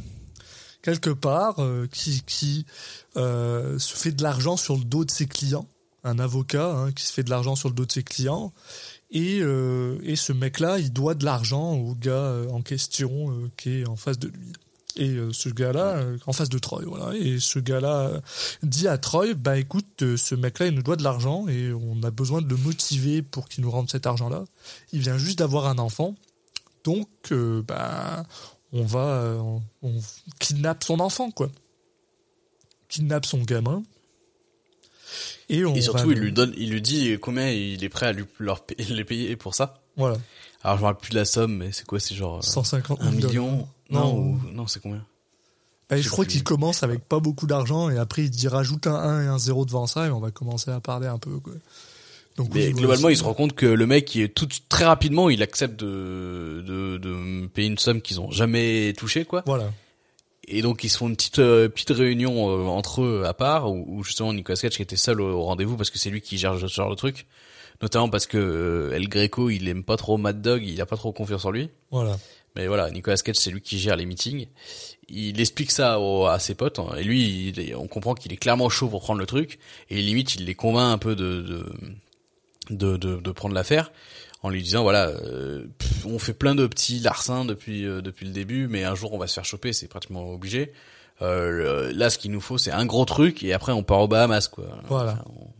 quelque part qui qui se fait de l'argent sur le dos de ses clients, un avocat hein, qui se fait de l'argent sur le dos de ses clients. Et, euh, et ce mec-là, il doit de l'argent au gars euh, en question euh, qui est en face de lui. Et ce gars-là, en face de Troy, voilà. Et ce gars-là dit à Troy, bah écoute, ce mec-là, il nous doit de l'argent et on a besoin de le motiver pour qu'il nous rende cet argent-là. Il vient juste d'avoir un enfant, donc bah on va, on, on kidnappe son enfant, quoi. Kidnappe son gamin. Et, on Et va surtout, il lui donne, il lui dit combien il est prêt à lui, leur *laughs* les payer pour ça. Voilà, Alors, je me rappelle plus de la somme, mais c'est quoi, c'est genre euh, 150 un 000 million? Non, Non. ou- non, c'est combien? Bah, Je crois qu'il commence avec pas beaucoup d'argent et après il dit rajoute un 1 et un 0 devant ça et on va commencer à parler un peu. Quoi. Donc, Mais globalement, il se rend compte que le mec, il est tout très rapidement, il accepte de de, payer une somme qu'ils ont jamais touchée, quoi. Voilà. Et donc ils se font une petite euh, petite réunion euh, entre eux à part où, où justement Nicolas Cage qui était seul au, au rendez-vous parce que c'est lui qui gère ce genre de truc. Notamment parce que euh, El Greco, il aime pas trop Mad Dog, il a pas trop confiance en lui. Voilà. Mais voilà, Nicolas Cage, c'est lui qui gère les meetings. Il explique ça au- à ses potes, hein, et lui, il on comprend qu'il est clairement chaud pour prendre le truc, et limite, il les convainc un peu de de de, de, de prendre l'affaire, en lui disant voilà, euh, pff, on fait plein de petits larcins depuis euh, depuis le début, mais un jour on va se faire choper, c'est pratiquement obligé. Euh, le- là, ce qu'il nous faut, c'est un gros truc, et après on part aux Bahamas, quoi. Voilà. Enfin, on-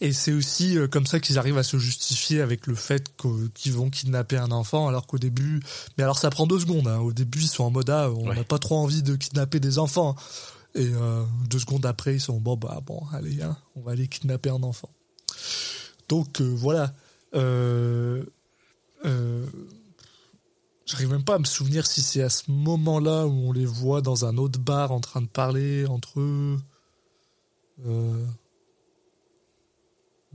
Et c'est aussi comme ça qu'ils arrivent à se justifier avec le fait qu'ils vont kidnapper un enfant, alors qu'au début, mais alors ça prend deux secondes. hein. Au début, ils sont en mode ah, on n'a Ouais. pas trop envie de kidnapper des enfants. Et euh, deux secondes après, ils sont bon bah bon, allez, hein, on va aller kidnapper un enfant. Donc euh, voilà. Euh, euh, J'arrive même pas à me souvenir si c'est à ce moment-là où on les voit dans un autre bar en train de parler entre eux. Euh,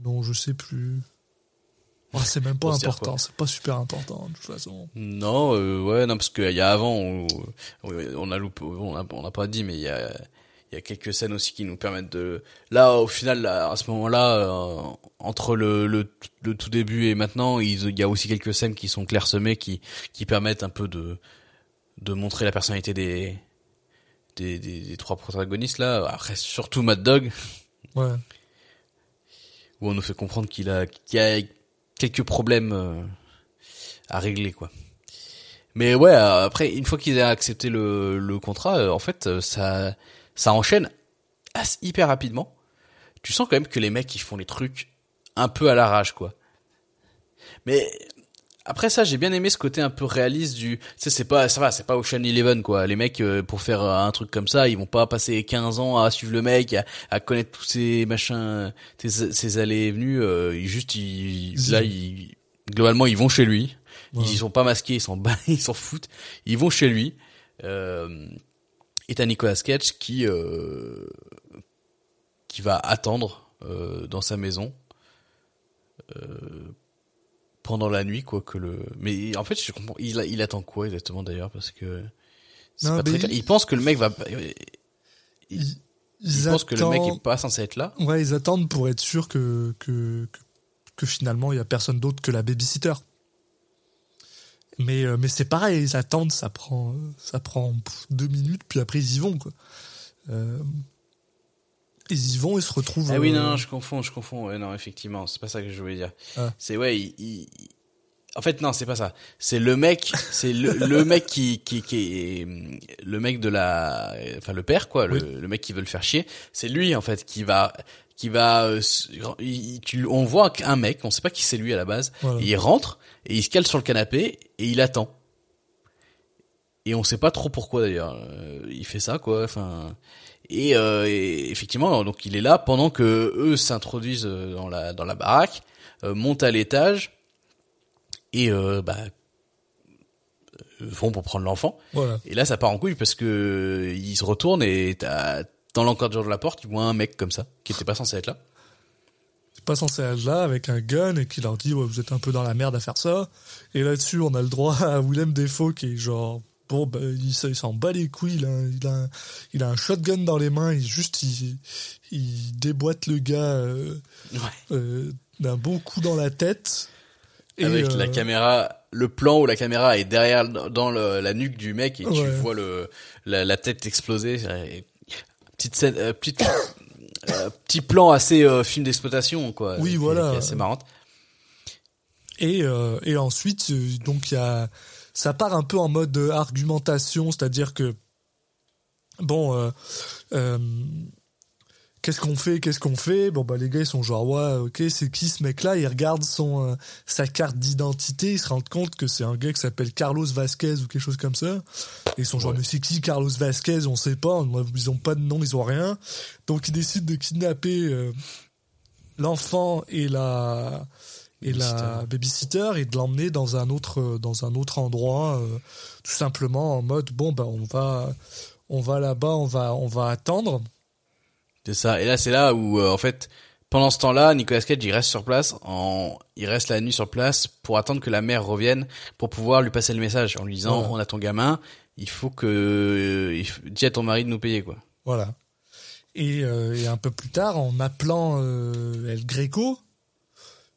non, je sais plus. C'est même pas important, c'est pas super important de toute façon. Non, euh, ouais, non, parce qu'il y a avant, où, où on a loupé, on a, on n'a pas dit, mais il y a, il y a quelques scènes aussi qui nous permettent de. Là, au final, là, à ce moment-là, euh, entre le, le, le tout début et maintenant, il y a aussi quelques scènes qui sont clairsemées, qui, qui permettent un peu de, de montrer la personnalité des, des, des, des trois protagonistes là. Après, surtout Mad Dog, Ouais. où on nous fait comprendre qu'il a, qu'il a quelques problèmes euh, à régler, quoi. Mais ouais, après, une fois qu'ils ont accepté le, le contrat, euh, en fait, ça, ça enchaîne hyper rapidement. Tu sens quand même que les mecs, ils font les trucs un peu à l'arrache, quoi. Mais après ça, j'ai bien aimé ce côté un peu réaliste du, tu sais, c'est pas, ça va, c'est pas Ocean Eleven, quoi. Les mecs, euh, pour faire un truc comme ça, ils vont pas passer 15 ans à suivre le mec, à, à connaître tous ces machins, ces, ces allées et venues, euh, ils juste, ils, là, ils, globalement, ils vont chez lui. Ouais. Ils sont pas masqués, ils s'en *laughs* ils s'en foutent. Ils vont chez lui. Euh, et t'as Nicolas Cage qui euh, qui va attendre euh, dans sa maison euh, pendant la nuit quoi que le. Mais en fait, je comprends. Il, il attend quoi exactement d'ailleurs parce que c'est pas très clair. il- pense que le mec va. Il, Ils, il ils pense que le mec est pas censé être là. Ouais, ils attendent pour être sûrs que, que, que, que finalement il y a personne d'autre que la babysitter. Mais euh, mais c'est pareil, ils attendent, ça prend ça prend deux minutes, puis après ils y vont quoi. Euh, ils y vont, ils se retrouvent. Ah oui, non, euh, non, je confonds, je confonds. Ouais, non, effectivement, c'est pas ça que je voulais dire. Ah. C'est ouais, il, il- en fait non, c'est pas ça. C'est le mec, c'est le, le *laughs* mec qui, qui qui est le mec de la, enfin le père quoi, le, le mec qui veut le faire chier. C'est lui en fait qui va qui va, euh, il- tu, on voit un mec, on sait pas qui c'est lui à la base. Voilà. Et il rentre et il se cale sur le canapé et il attend. Et on sait pas trop pourquoi d'ailleurs. Euh, il fait ça quoi. Enfin. Et, euh, et effectivement, donc il est là pendant que eux s'introduisent euh, dans la dans la baraque, euh, montent à l'étage et euh, bah euh, vont pour prendre l'enfant. Voilà. Et là, ça part en couille parce que ils se retournent et t'as dans l'encadrement de la porte, ils voient un mec comme ça qui était pas censé être là. C'est pas censé être là avec un gun et qui leur dit ouais, vous êtes un peu dans la merde à faire ça. Et là-dessus, on a le droit à Willem Defoe qui est genre bon bah, il, s'en bat les couilles, il a, un- il a, un, il a un shotgun dans les mains, il juste il, il déboîte le gars euh, Ouais. euh, d'un bon coup dans la tête. Et, Avec la euh, caméra, le plan où la caméra est derrière dans le- la nuque du mec et tu vois le la, la tête exploser. Et petite scène, euh, petite *coughs* euh, petit plan assez euh, film d'exploitation quoi. Oui, voilà. qui est assez marrante. Et, euh, et ensuite, euh, donc il y a, ça part un peu en mode argumentation, c'est-à-dire que bon, euh, euh, qu'est-ce qu'on fait, qu'est-ce qu'on fait? Bon bah les gars ils sont genre ouais, ok, c'est qui ce mec-là? Ils regardent son euh, sa carte d'identité, ils se rendent compte que c'est un gars qui s'appelle Carlos Vasquez ou quelque chose comme ça. Et ils sont genre Ouais. mais c'est qui Carlos Vasquez? On sait pas, ils ont pas de nom, ils ont rien. Donc ils décident de kidnapper euh, l'enfant et la et la babysitter et de l'emmener dans un autre dans un autre endroit euh, tout simplement en mode bon bah on va on va là-bas on va on va attendre C'est ça. Et là, c'est là où, euh, en fait, pendant ce temps-là, Nicolas Cage, il reste sur place, en, il reste la nuit sur place pour attendre que la mère revienne pour pouvoir lui passer le message en lui disant, Voilà. on a ton gamin, il faut que, euh, il faut- dis à ton mari de nous payer, quoi. voilà et, euh, et un peu plus tard en appelant euh, El Greco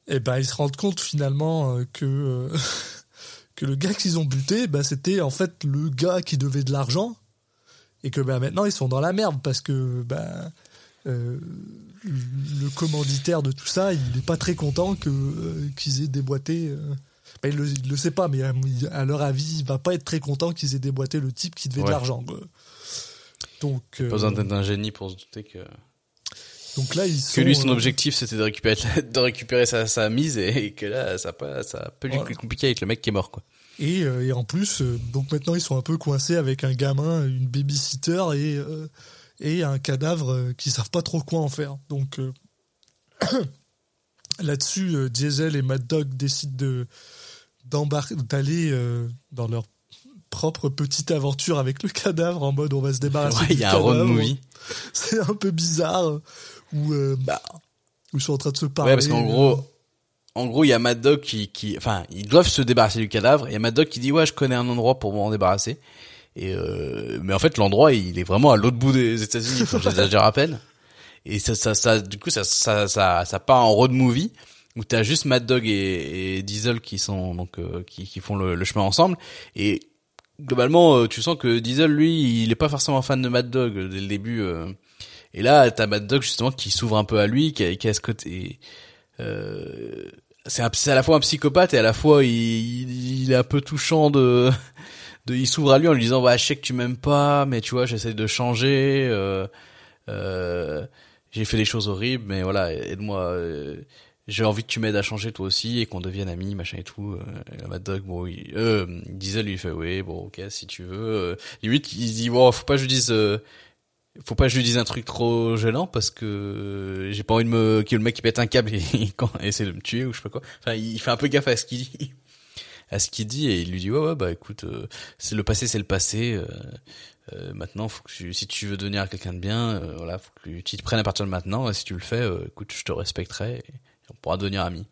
et ben ils se rendent compte finalement euh, que *laughs* que le gars qu'ils ont buté bah c'était en fait le gars qui devait de l'argent et que bah maintenant ils sont dans la merde parce que bah euh, le commanditaire de tout ça, il n'est pas très content que euh, qu'ils aient déboîté. euh, bah, il, le, il le sait pas, mais à, à leur avis, il va pas être très content qu'ils aient déboîté le type qui devait de Ouais. l'argent. quoi. Donc, Pas besoin d'être un génie pour se douter que, donc là, ils sont, que lui, son objectif, c'était de récupérer, de récupérer sa, sa mise et, et que là, ça, a pas, ça a peu Voilà. plus compliqué avec le mec qui est mort, quoi. Et, et en plus, donc maintenant ils sont un peu coincés avec un gamin, une babysitter et, et un cadavre euh, qui savent pas trop quoi en faire. Donc euh, *clears throat* là-dessus, euh, Diesel et Mad Dog décident de d'embarquer, d'aller euh, dans leur propre petite aventure avec le cadavre en mode on va se débarrasser Ouais, du y a cadavre. *laughs* C'est un peu bizarre où, euh, bah, où ils sont en train de se parler. Ouais, parce qu'en gros, en gros, il y a Mad Dog qui, qui, enfin, ils doivent se débarrasser du cadavre. Et il y a Mad Dog qui dit, ouais, je connais un endroit pour m'en débarrasser. Et euh, mais en fait, l'endroit, il est vraiment à l'autre bout des États-Unis. J'exagère à peine. Et ça, ça, ça, du coup, ça, ça, ça, ça part en road movie où t'as juste Mad Dog et, et Diesel qui sont donc euh, qui, qui font le, le chemin ensemble. Et globalement, euh, tu sens que Diesel, lui, il est pas forcément fan de Mad Dog euh, dès le début. euh. et là, t'as Mad Dog justement qui s'ouvre un peu à lui, qui qui a ce côté. Euh, c'est à la fois un psychopathe et à la fois il, il est un peu touchant de, de il s'ouvre à lui en lui disant bah je sais que tu m'aimes pas mais tu vois j'essaie de changer euh, euh, j'ai fait des choses horribles mais voilà aide-moi euh, j'ai envie que tu m'aides à changer toi aussi et qu'on devienne amis machin et tout euh, et Mad Dog bon il, euh, Diesel lui fait oui bon ok si tu veux euh, limite il dit bon faut pas que je dise euh, faut pas que je lui dise un truc trop gênant parce que j'ai pas envie de me que le mec qui pète un câble et, *laughs* et essaie de me tuer ou je sais pas quoi. Enfin, il fait un peu gaffe à ce qu'il dit, à ce qu'il dit et il lui dit ouais ouais bah écoute, euh, c'est le passé c'est le passé. euh, euh, maintenant, faut que tu, si tu veux devenir quelqu'un de bien, voilà, faut que tu t'y prennes à partir de maintenant. Et si tu le fais, écoute, je te respecterai et on pourra devenir amis.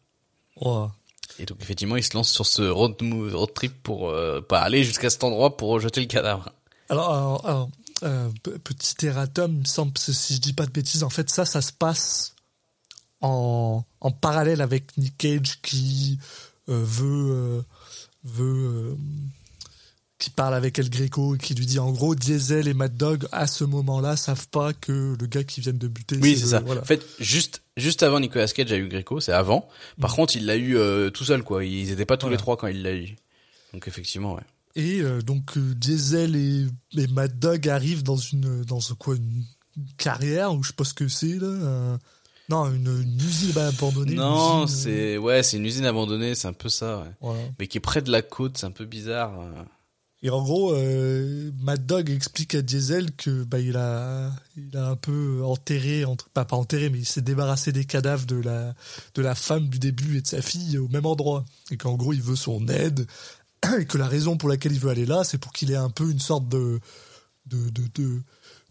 Et donc effectivement, il se lance sur ce road, trip pour pas aller jusqu'à cet endroit pour jeter le cadavre. Alors, alors, alors, pe- petit erratum, il me semble, si je dis pas de bêtises, en fait, ça, ça se passe en, en parallèle avec Nick Cage qui euh, veut euh, veut, euh, qui parle avec El Greco et qui lui dit en gros Diesel et Mad Dog à ce moment-là savent pas que le gars qui vient de buter. Oui, c'est ça. voilà. En fait, juste juste avant Nicolas Cage a eu Greco, c'est avant. Par contre, il l'a eu euh, tout seul, quoi. Ils étaient pas tous Voilà. les trois quand il l'a eu. Donc effectivement, ouais. Et euh, donc Diesel et, et Mad Dog arrivent dans une dans ce quoi une, une carrière ou je sais pas ce que c'est là. un- non, une, une usine abandonnée. Non, usine, euh, c'est ouais, c'est une usine abandonnée, c'est un peu ça, ouais. voilà. Mais qui est près de la côte, c'est un peu bizarre. euh. Et en gros, euh, Mad Dog explique à Diesel que bah il a il a un peu enterré entre pas pas enterré mais il s'est débarrassé des cadavres de la de la femme du début et de sa fille au même endroit et qu'en gros il veut son aide *clears throat* et que la raison pour laquelle il veut aller là c'est pour qu'il ait un peu une sorte de de de, de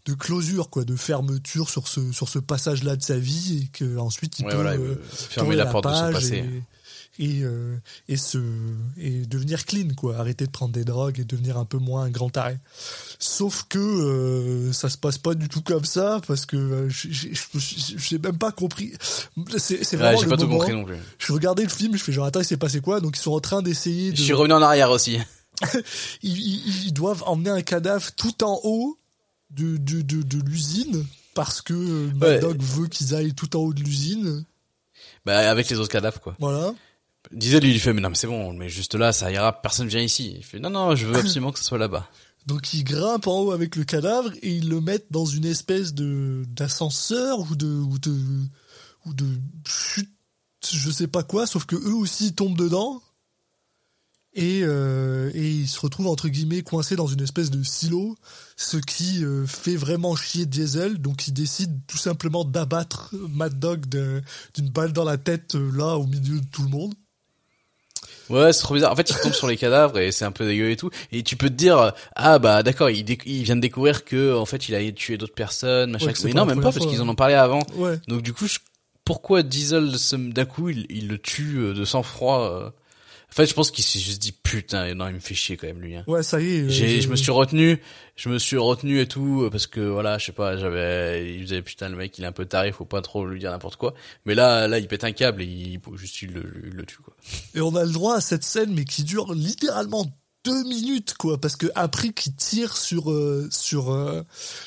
de closure quoi de fermeture sur ce sur ce passage là de sa vie et que ensuite il Ouais, peut voilà, il euh, veut fermer la porte de son passé. et et, euh, et se et devenir clean quoi arrêter de prendre des drogues et devenir un peu moins un grand taré sauf que euh, ça se passe pas du tout comme ça parce que j'ai- même pas compris c'est Ouais, vraiment j'ai le pas tout moment- compris non plus. je regardais le film je fais genre attends il s'est passé quoi? Donc ils sont en train d'essayer de Je suis revenu en arrière aussi. *laughs* ils, ils- ils doivent emmener un cadavre tout en haut de, de, de, de l'usine parce que euh, Mad Ouais. Veut qu'ils aillent tout en haut de l'usine. Bah avec les autres cadavres quoi. Voilà. Diesel lui il fait mais non mais c'est bon, mais juste là ça ira, personne vient ici. Il fait non non, je veux absolument que ce soit là-bas. *laughs* Donc ils grimpent en haut avec le cadavre et ils le mettent dans une espèce de d'ascenseur ou de ou de ou de chute, je sais pas quoi, sauf que eux aussi ils tombent dedans. Et, euh, et ils se retrouvent entre guillemets coincés dans une espèce de silo, ce qui euh, fait vraiment chier Diesel. Donc il décide tout simplement d'abattre Mad Dog d'une balle dans la tête euh, là au milieu de tout le monde. Ouais, c'est trop bizarre. En fait, il tombe sur les cadavres et c'est un peu dégueu et tout. Et tu peux te dire, ah bah d'accord, il, il vient de découvrir que en fait il a tué d'autres personnes, machin. Ouais, mais non, même pas parce qu'ils en ouais. ont parlé avant. Ouais. Donc du coup, je- pourquoi Diesel se- d'un coup il, il le tue euh, de sang-froid euh En fait, je pense qu'il s'est juste dit putain, non, il me fait chier quand même lui. Hein. Ouais, ça y est. euh, J'ai, je me suis retenu, je me suis retenu et tout euh, parce que voilà, je sais pas, j'avais, il faisait putain le mec, il est un peu taré, faut pas trop lui dire n'importe quoi. Mais là, là, il pète un câble et il, juste il le, il le tue quoi. Et on a le droit à cette scène, mais qui dure littéralement deux minutes, quoi, parce que après qu'ils tirent sur euh, sur euh,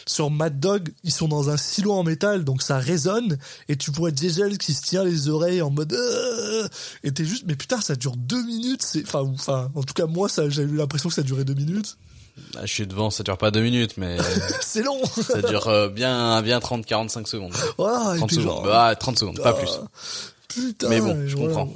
sur Mad Dog, ils sont dans un silo en métal, donc ça résonne, et tu vois Diesel qui se tient les oreilles en mode, euh, et t'es juste, mais putain, ça dure deux minutes, c'est, enfin, enfin, en tout cas moi, ça, j'ai eu l'impression que ça durait deux minutes. Ah, je suis devant, ça dure pas deux minutes, mais *laughs* c'est long. *laughs* ça dure bien, bien 30-45 secondes. voilà, et 30 t'es secondes, genre, bah, 30 secondes, pas plus. Ah, Putain. Mais bon, je comprends.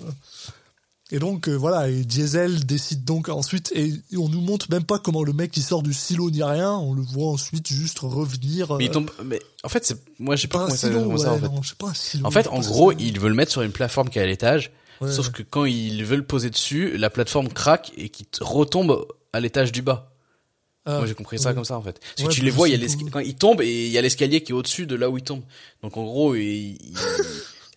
Et donc euh, voilà, et Diesel décide donc ensuite, et on nous montre même pas comment le mec il sort du silo ni rien, on le voit ensuite juste revenir. Mais il euh, tombe, mais en fait, c'est, moi, j'ai pas pas un silo, ça, en fait. non, je sais pas un silo. En fait, en gros, il veut le mettre sur une plateforme qui est à l'étage. Ouais, sauf que quand il veut le poser dessus, la plateforme craque et qui retombe à l'étage du bas. Ah, Moi, j'ai compris ça ouais. comme ça, en fait. Parce Ouais, que tu les vois, il y a quand il tombe et il y a l'escalier qui est au-dessus de là où il tombe. Donc, en gros, il- il-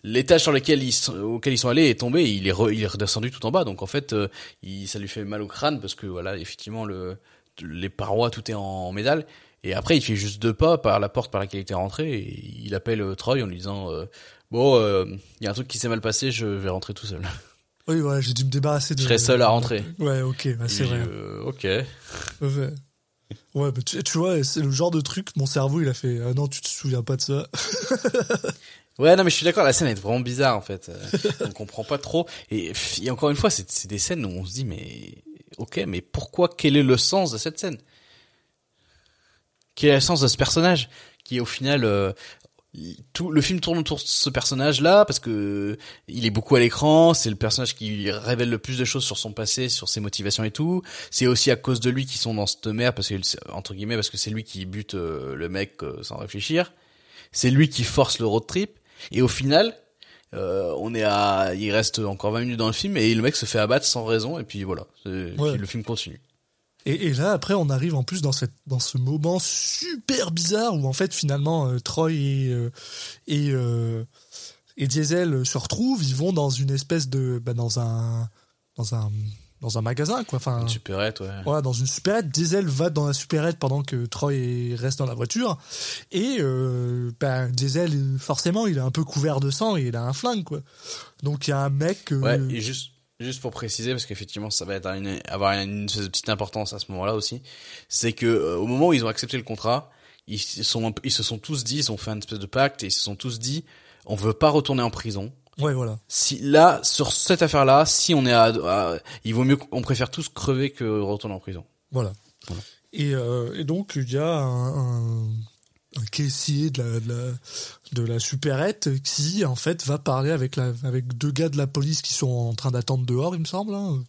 l'étage sur lequel ils sont, auquel ils sont allés est tombé et il est, re- il est redescendu tout en bas. Donc, en fait, euh, il, ça lui fait mal au crâne parce que, voilà, effectivement, le, les parois, tout est en métal. Et après, il fait juste deux pas par la porte par laquelle il était rentré et il appelle euh, Troy en lui disant, euh, bon, euh, il y a un truc qui s'est mal passé, je vais rentrer tout seul. Oui, voilà, j'ai dû me débarrasser de. Je serai seul à rentrer. Ouais, ok, ouais, c'est vrai. euh, ok. Ouais, ouais bah, tu, tu vois, c'est le genre de truc, mon cerveau il a fait Ah non, tu te souviens pas de ça. Ouais, non, mais je suis d'accord, la scène est vraiment bizarre, en fait. Euh, on comprend pas trop. Et, encore une fois, c'est des scènes où on se dit, mais, ok, mais pourquoi, quel est le sens de cette scène? Quel est le sens de ce personnage? Qui est au final, euh, tout, le film tourne autour de ce personnage-là, parce que il est beaucoup à l'écran, c'est le personnage qui révèle le plus de choses sur son passé, sur ses motivations et tout. C'est aussi à cause de lui qu'ils sont dans cette merde, parce que, entre guillemets, parce que c'est lui qui bute euh, le mec euh, sans réfléchir. C'est lui qui force le road trip. Et au final, euh, on est à, il reste encore 20 minutes dans le film et le mec se fait abattre sans raison et puis voilà, C'est- Ouais. puis le film continue. Et, et là, après, on arrive en plus dans cette dans ce moment super bizarre où en fait finalement euh, Troy et euh, et et Diesel se retrouvent. Ils vont dans une espèce de bah, dans un dans un dans un magasin quoi. Enfin, Une supérette, ouais. voilà, dans une supérette. Diesel va dans la supérette pendant que Troy reste dans la voiture. Et euh, bah, Diesel, forcément, il est un peu couvert de sang et il a un flingue quoi. Donc il y a un mec. euh, Ouais, et juste, Juste pour préciser, parce qu'effectivement, ça va être une- avoir une, petite importance à ce moment-là aussi, c'est que euh, au moment où ils ont accepté le contrat, ils se sont, un peu- ils se sont tous dit, ils ont fait une espèce de pacte et ils se sont tous dit, on veut pas retourner en prison. Ouais, voilà. Si là, sur cette affaire-là, si on est à, à- il vaut mieux, on préfère tous crever que retourner en prison. Voilà. Voilà. Et, euh, et donc, il y a un, un, un caissier de la, de la, de la supérette qui, en fait, va parler avec, la, avec deux gars de la police qui sont en train d'attendre dehors, il me semble. Hein,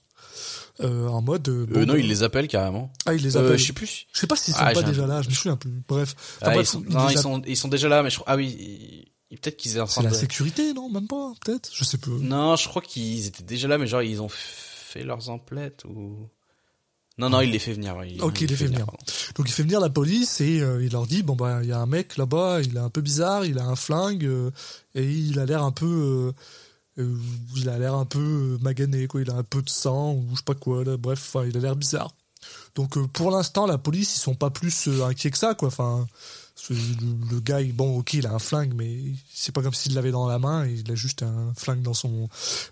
euh, en mode. euh, Euh, bon, non, il les appelle carrément. Ah, il les Euh, appelle. je sais plus. Je sais pas s'ils sont Ah, pas déjà là, je me souviens plus. Bref. Enfin, Ah, bref, ils sont, non, ils sont, ils sont déjà là, mais je crois, ah oui, peut-être qu'ils étaient en train la de, sécurité, non? Même pas, peut-être? Je sais pas. non, je crois qu'ils étaient déjà là, mais genre, ils ont fait leurs emplettes ou, non, non, il les fait venir, ouais, Ok, il les fait venir. Donc il fait venir la police et euh, il leur dit bon bah il y a un mec là-bas, il est un peu bizarre, il a un flingue euh, et il a l'air un peu euh, il a l'air un peu magané quoi, il a un peu de sang ou je sais pas quoi là, bref, enfin, il a l'air bizarre. Donc pour l'instant la police ils sont pas plus inquiets que ça quoi, enfin le, gars bon OK, il a un flingue mais c'est pas comme s'il l'avait dans la main, il a juste un flingue dans son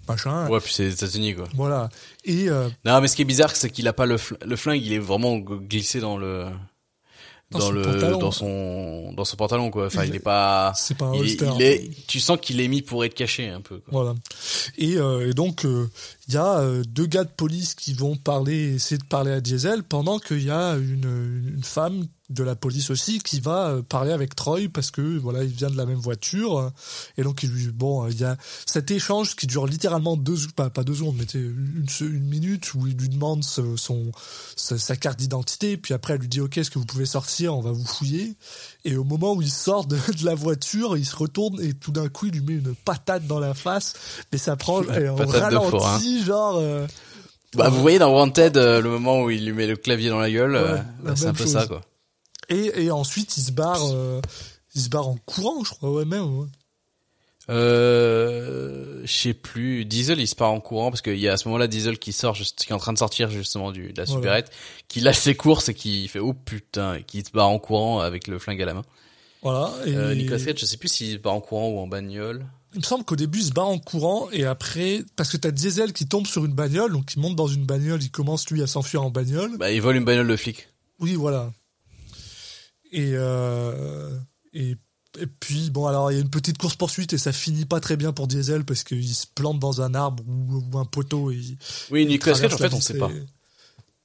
machin. Ouais, puis c'est les États-Unis, quoi. Voilà. Et euh, Non, mais ce qui est bizarre, c'est qu'il a pas le, fl- le flingue, il est vraiment glissé dans le, Dans dans, son le, pantalon. dans son, dans son pantalon, quoi. Enfin, Il- il est pas, c'est pas un il est, holster. il est- tu sens qu'il est mis pour être caché, un peu, quoi. Voilà. Et, euh, et donc, euh, il y a deux gars de police qui vont parler, essayer de parler à Diesel, pendant qu'il y a une, une femme de la police aussi qui va euh, parler avec Troy parce que voilà, il vient de la même voiture. Et donc, il lui, bon, euh, il y a cet échange qui dure littéralement deux, pas, pas deux secondes, mais une, une minute où il lui demande ce- son, sa, carte d'identité, puis après, elle lui dit, OK, est-ce que vous pouvez sortir? On va vous fouiller. Et au moment où il sort de, de la voiture, il se retourne et tout d'un coup, il lui met une patate dans la face. Mais ça prend et on patate de ralenti, forain. genre. euh, Bah, vous voyez dans Wanted, euh, le moment où il lui met le clavier dans la gueule, Ouais, c'est un peu chose. ça, quoi. Et, et ensuite, il se barre. euh, il se barre en courant, je crois, ouais, même. ouais. Euh, je sais plus. Diesel, il se part en courant parce qu'il y a à ce moment-là Diesel qui sort, juste, qui est en train de sortir justement du, de la Voilà. supérette, qui lâche ses courses et qui fait oh putain, et qui se barre en courant avec le flingue à la main. Voilà. Et Euh, Nicolas Cage, je sais plus s'il se barre en courant ou en bagnole. il me semble qu'au début, il se barre en courant et après, parce que t'as Diesel qui tombe sur une bagnole, donc il monte dans une bagnole, il commence lui à s'enfuir en bagnole. Bah, il vole une bagnole de flic. Oui, voilà. Et, euh, et, et puis, bon, alors il y a une petite course-poursuite et ça finit pas très bien pour Diesel parce qu'il se plante dans un arbre ou, ou un poteau et Oui, Nicolas Cage, en fait, on sait pas.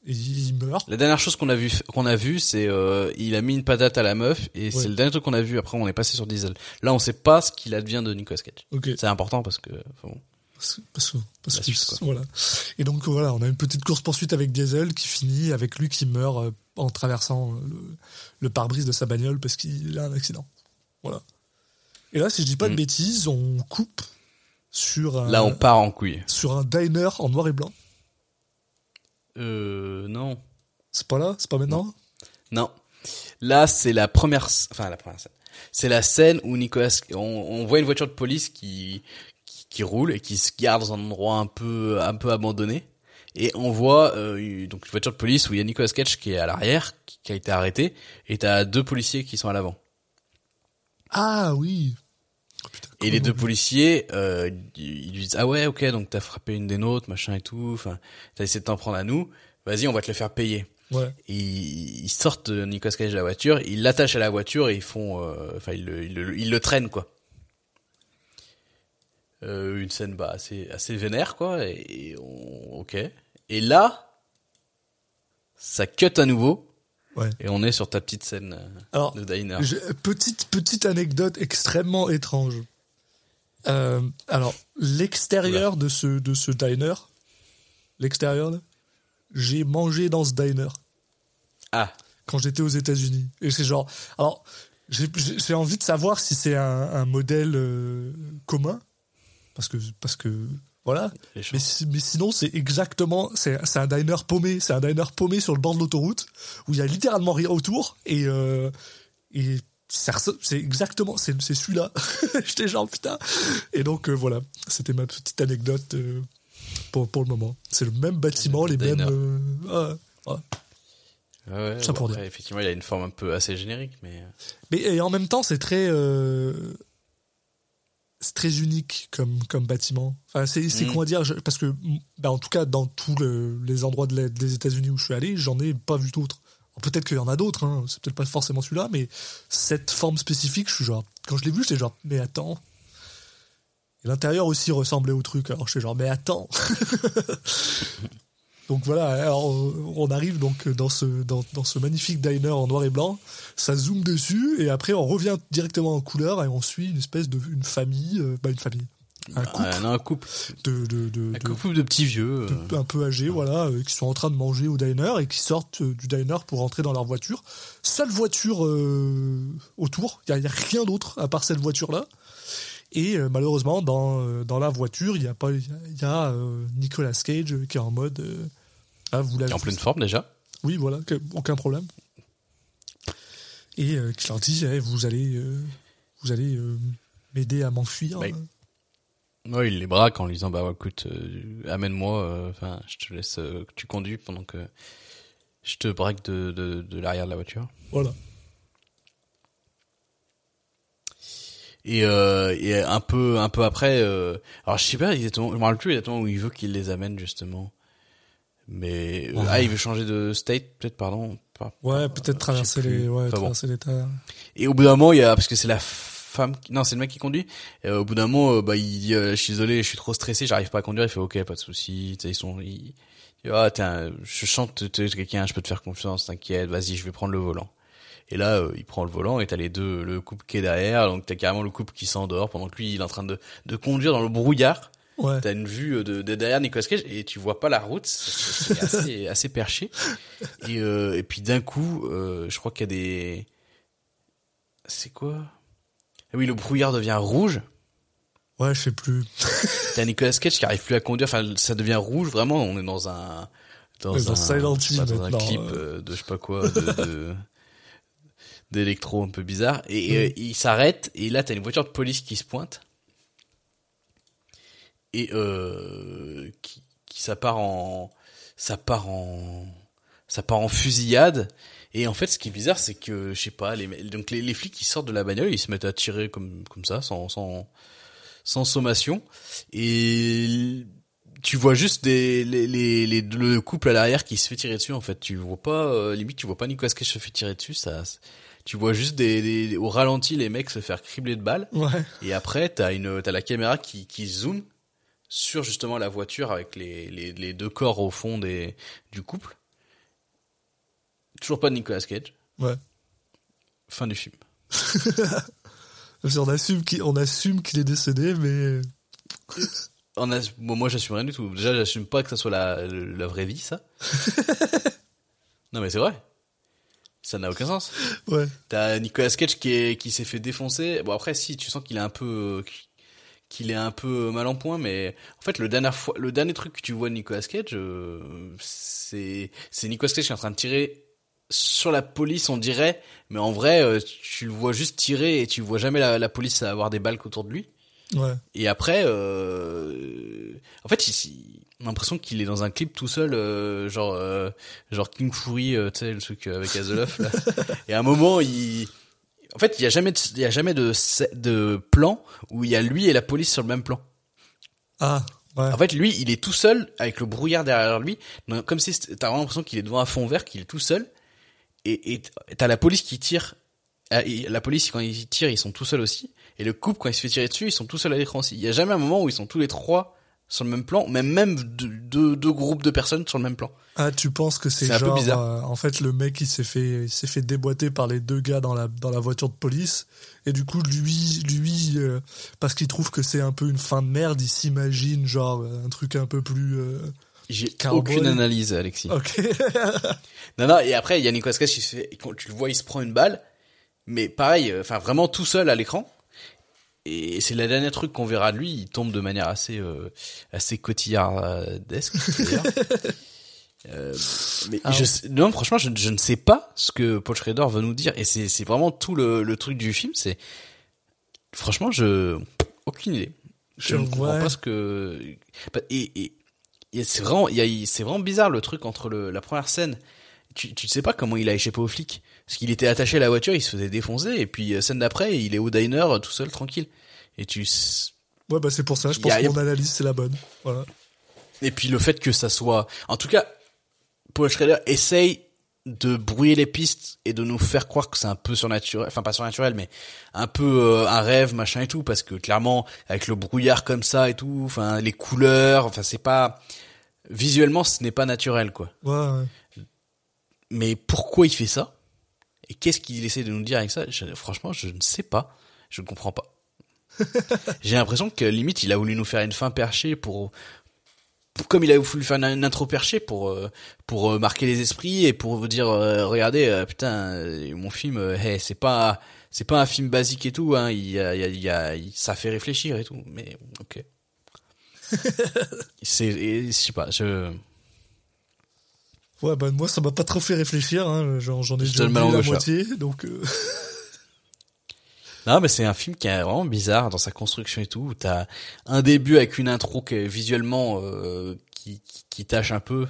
Et il meurt. La dernière chose qu'on a vu, qu'on a vu, c'est euh, il a mis une patate à la meuf et Ouais. c'est le dernier truc qu'on a vu. Après, on est passé sur Diesel. Là, on sait pas ce qu'il advient de Nicolas Cage. C'est important parce que enfin bon. Parce, parce que, parce La que- suite, quoi. voilà. Et donc voilà, on a une petite course poursuite avec Diesel qui finit avec lui qui meurt euh, en traversant le, le pare-brise de sa bagnole parce qu'il a un accident. Voilà. Et là, si je dis pas de Mm. bêtises, on coupe sur un, Là, on part en couille. sur un diner en noir et blanc. Euh, non. C'est pas là, c'est pas maintenant? Non. Là, c'est la première, enfin la première scène. C'est la scène où Nicolas, on, on voit une voiture de police qui, qui qui roule et qui se garde dans un endroit un peu un peu abandonné. Et on voit euh, donc une voiture de police où il y a Nicolas Cage qui est à l'arrière, qui, qui a été arrêté, et t'as deux policiers qui sont à l'avant. Ah oui. Putain, Et les deux policiers, euh, ils lui disent ah ouais ok donc t'as frappé une des nôtres machin et tout, enfin t'as essayé de t'en prendre à nous, vas-y on va te le faire payer. Ouais. Et ils ils sortent de Nicolas Cage de la voiture, ils l'attachent à la voiture et ils font, euh, enfin ils le, ils le, ils le traînent quoi. Euh, une scène bah assez assez vénère quoi et, et on, ok. Et là, ça cut à nouveau Ouais. et on est sur ta petite scène euh, Alors, de diner. Petite, petite anecdote extrêmement étrange. Euh, alors, l'extérieur de ce, de ce diner, l'extérieur, j'ai mangé dans ce diner Ah quand j'étais aux États-Unis. Et c'est genre. Alors, j'ai- envie de savoir si c'est un, un modèle euh, commun. Parce que, parce que, voilà. Mais, si- mais sinon, c'est exactement, c'est un diner paumé, c'est un diner paumé sur le bord de l'autoroute où il y a littéralement rien autour et euh, et c'est exactement, c'est celui-là. *laughs* J'étais genre putain. Et donc euh, voilà, c'était ma petite anecdote euh, pour pour le moment. C'est le même bâtiment, les mêmes. euh, ah, ouais. Ouais, ouais, Ça bon, pour après, dire. effectivement, il a une forme un peu assez générique, mais Mais et en même temps, c'est très. C'est très unique comme comme bâtiment. Enfin, c'est c'est Mm. comment dire je- parce que bah, en tout cas dans tous le- les endroits de la- des États-Unis où je suis allé, j'en ai pas vu d'autres. Peut-être qu'il y en a d'autres, hein, c'est peut-être pas forcément celui-là, mais cette forme spécifique, je suis genre quand je l'ai vu, j'étais genre mais attends. Et l'intérieur aussi ressemblait au truc. Alors je suis genre mais attends. *laughs* donc voilà, alors on arrive donc dans ce dans, dans ce magnifique diner en noir et blanc, ça zoome dessus et après on revient directement en couleur et on suit une espèce de une famille, euh, bah une famille, un couple Un, un couple, de de, de, un de- couple de petits vieux. euh, de- un peu âgés, voilà, euh, qui sont en train de manger au diner et qui sortent euh, du diner pour rentrer dans leur voiture. Seule voiture euh, autour, il y a, il y a rien d'autre à part cette voiture-là. Et euh, malheureusement, dans, euh, dans la voiture, il y a pas, il y a, euh, Nicolas Cage qui est en mode, euh, ah, vous l'avez en vu pleine forme déjà. oui, voilà, aucun problème. Et qui leur dit, eh, vous allez, vous allez m'aider à m'enfuir. Bah, Ouais, il les braque en lui disant bah ouais, écoute, amène-moi, enfin je te laisse tu conduis pendant que je te braque de, de, de l'arrière de la voiture. Voilà. Et, euh, et un peu un peu après, euh, alors je sais pas exactement, je me rappelle plus exactement où il veut qu'il les amène justement. Mais euh, ah il veut changer de state peut-être pardon. Pas- Ouais, peut-être traverser les, ouais, Enfin, bon. traverser les terres. Et au bout d'un moment, il y a parce que c'est la femme, qui- non, c'est le mec qui conduit. Et euh, au bout d'un moment, euh, bah, il dit, euh, je suis désolé, je suis trop stressé, j'arrive pas à conduire. Il fait, ok, pas de souci. Ils sont, ils, ah, un- je chante, t'es quelqu'un, je peux te faire confiance, t'inquiète, vas-y, je vais prendre le volant. Et là, euh, il prend le volant et t'as les deux, le couple qui est derrière, donc t'as carrément le couple qui s'endort pendant que lui, il est en train de, de conduire dans le brouillard. Ouais. T'as une vue de, de derrière Nicolas Cage et tu vois pas la route, c'est *laughs* assez, assez perché. Et, euh, et puis d'un coup, euh, je crois qu'il y a des... C'est quoi? Ah Oui, le brouillard devient rouge. Ouais, je sais plus. *laughs* T'as Nicolas Cage qui arrive plus à conduire, enfin ça devient rouge, vraiment, on est dans un... Dans, un, dans un clip euh. euh, de je sais pas quoi, de... de- d'électro un peu bizarre et, Mm. euh, il s'arrête et là t'as une voiture de police qui se pointe et euh, qui, qui ça part en ça part en ça part en fusillade et en fait ce qui est bizarre c'est que je sais pas les donc les, les flics qui sortent de la bagnole ils se mettent à tirer comme comme ça sans sans sans sommation et tu vois juste des les, les, les- le couple à l'arrière qui se fait tirer dessus en fait tu vois pas euh, limite tu vois pas Nicolas Cage se fait tirer dessus ça tu vois juste des, des au ralenti les mecs se faire cribler de balles Ouais. et après, t'as une, t'as la caméra qui, qui zoome sur justement la voiture avec les, les, les deux corps au fond des, du couple. Toujours pas de Nicolas Cage. Ouais. Fin du film. *laughs* Qu'on assume qu'il, on assume qu'il est décédé, mais On a, bon, moi, j'assume rien du tout. Déjà, j'assume pas que ça soit la, la vraie vie, ça. *laughs* non, mais c'est vrai. Ça n'a aucun sens. ouais. T'as Nicolas Cage qui est, qui s'est fait défoncer. Bon, après, si, tu sens qu'il est un peu, qu'il est un peu mal en point, mais en fait, le dernier fois, le dernier truc que tu vois de Nicolas Cage, euh, c'est, c'est Nicolas Cage qui est en train de tirer sur la police, on dirait, mais en vrai, euh, tu le vois juste tirer et tu vois jamais la, la police avoir des balles autour de lui. Ouais. Et après, euh, en fait, il, on a l'impression qu'il est dans un clip tout seul, euh, genre, euh, genre King Fury, euh, tu sais, le truc avec Azeloff. Là. *laughs* Et à un moment, il, en fait, il y a jamais, de, il y a jamais de, de plan où il y a lui et la police sur le même plan. Ah, ouais. En fait, lui, il est tout seul avec le brouillard derrière lui, donc, comme si t'as vraiment l'impression qu'il est devant un fond vert, qu'il est tout seul, et t'as la police qui tire. Ah, La police, quand ils tirent, ils sont tout seuls aussi. Et le couple, quand il se fait tirer dessus, ils sont tout seuls à l'écran aussi. Il y a jamais un moment où ils sont tous les trois sur le même plan, même même deux, deux, deux groupes de personnes sur le même plan. Ah, tu penses que c'est un peu bizarre. euh, en fait, le mec, il s'est fait, il s'est fait déboîter par les deux gars dans la, dans la voiture de police. Et du coup, lui, lui, euh, parce qu'il trouve que c'est un peu une fin de merde, il s'imagine genre euh, un truc un peu plus, euh, J'ai aucune analyse, Alexis. ok. *laughs* Non, non, et après, il y a Nicolas Cage se fait, quand tu le vois, il se prend une balle, mais pareil, euh, enfin, vraiment tout seul à l'écran. Et c'est le dernier truc qu'on verra de lui, il tombe de manière assez, euh, assez cotillardesque. *laughs* Euh, mais Ah je ouais. sais- non, franchement, je, je ne sais pas ce que Paul Schrader veut nous dire, et c'est, c'est vraiment tout le, le truc du film, c'est, franchement, je, aucune idée. Je Je ne comprends pas ce que, et, et, et c'est vraiment, c'est vraiment bizarre le truc entre le, la première scène tu, tu sais pas comment il a échappé aux flics. Parce qu'il était attaché à la voiture, il se faisait défoncer, et puis euh, scène d'après, il est au diner euh, tout seul, tranquille. Et tu, Ouais, bah c'est pour ça, je pense a- que mon analyse c'est la bonne. Voilà. Et puis le fait que ça soit, en tout cas, Paul Schrader essaye de brouiller les pistes et de nous faire croire que c'est un peu surnaturel, enfin pas surnaturel, mais un peu euh, un rêve, machin et tout, parce que clairement avec le brouillard comme ça et tout, enfin les couleurs, enfin c'est pas visuellement ce n'est pas naturel quoi. Ouais, ouais. Mais pourquoi il fait ça? Et qu'est-ce qu'il essaie de nous dire avec ça? Je- Franchement, je ne sais pas. Je ne comprends pas. *laughs* J'ai l'impression que limite, il a voulu nous faire une fin perchée pour, pour- comme il a voulu faire une, une intro perchée pour euh, pour euh, marquer les esprits et pour vous dire, euh, regardez, euh, putain, mon film, euh, hey, c'est pas c'est pas un film basique et tout. Hein, il y a, il y a, il ça fait réfléchir et tout. Mais ok. *laughs* c'est, je sais pas, je. Ouais, bah moi ça m'a pas trop fait réfléchir, hein. j'en ai déjà oublié la moitié, donc euh, Non, mais c'est un film qui est vraiment bizarre dans sa construction et tout. où T'as un début avec une intro qui est visuellement euh, qui, qui, qui tâche un peu.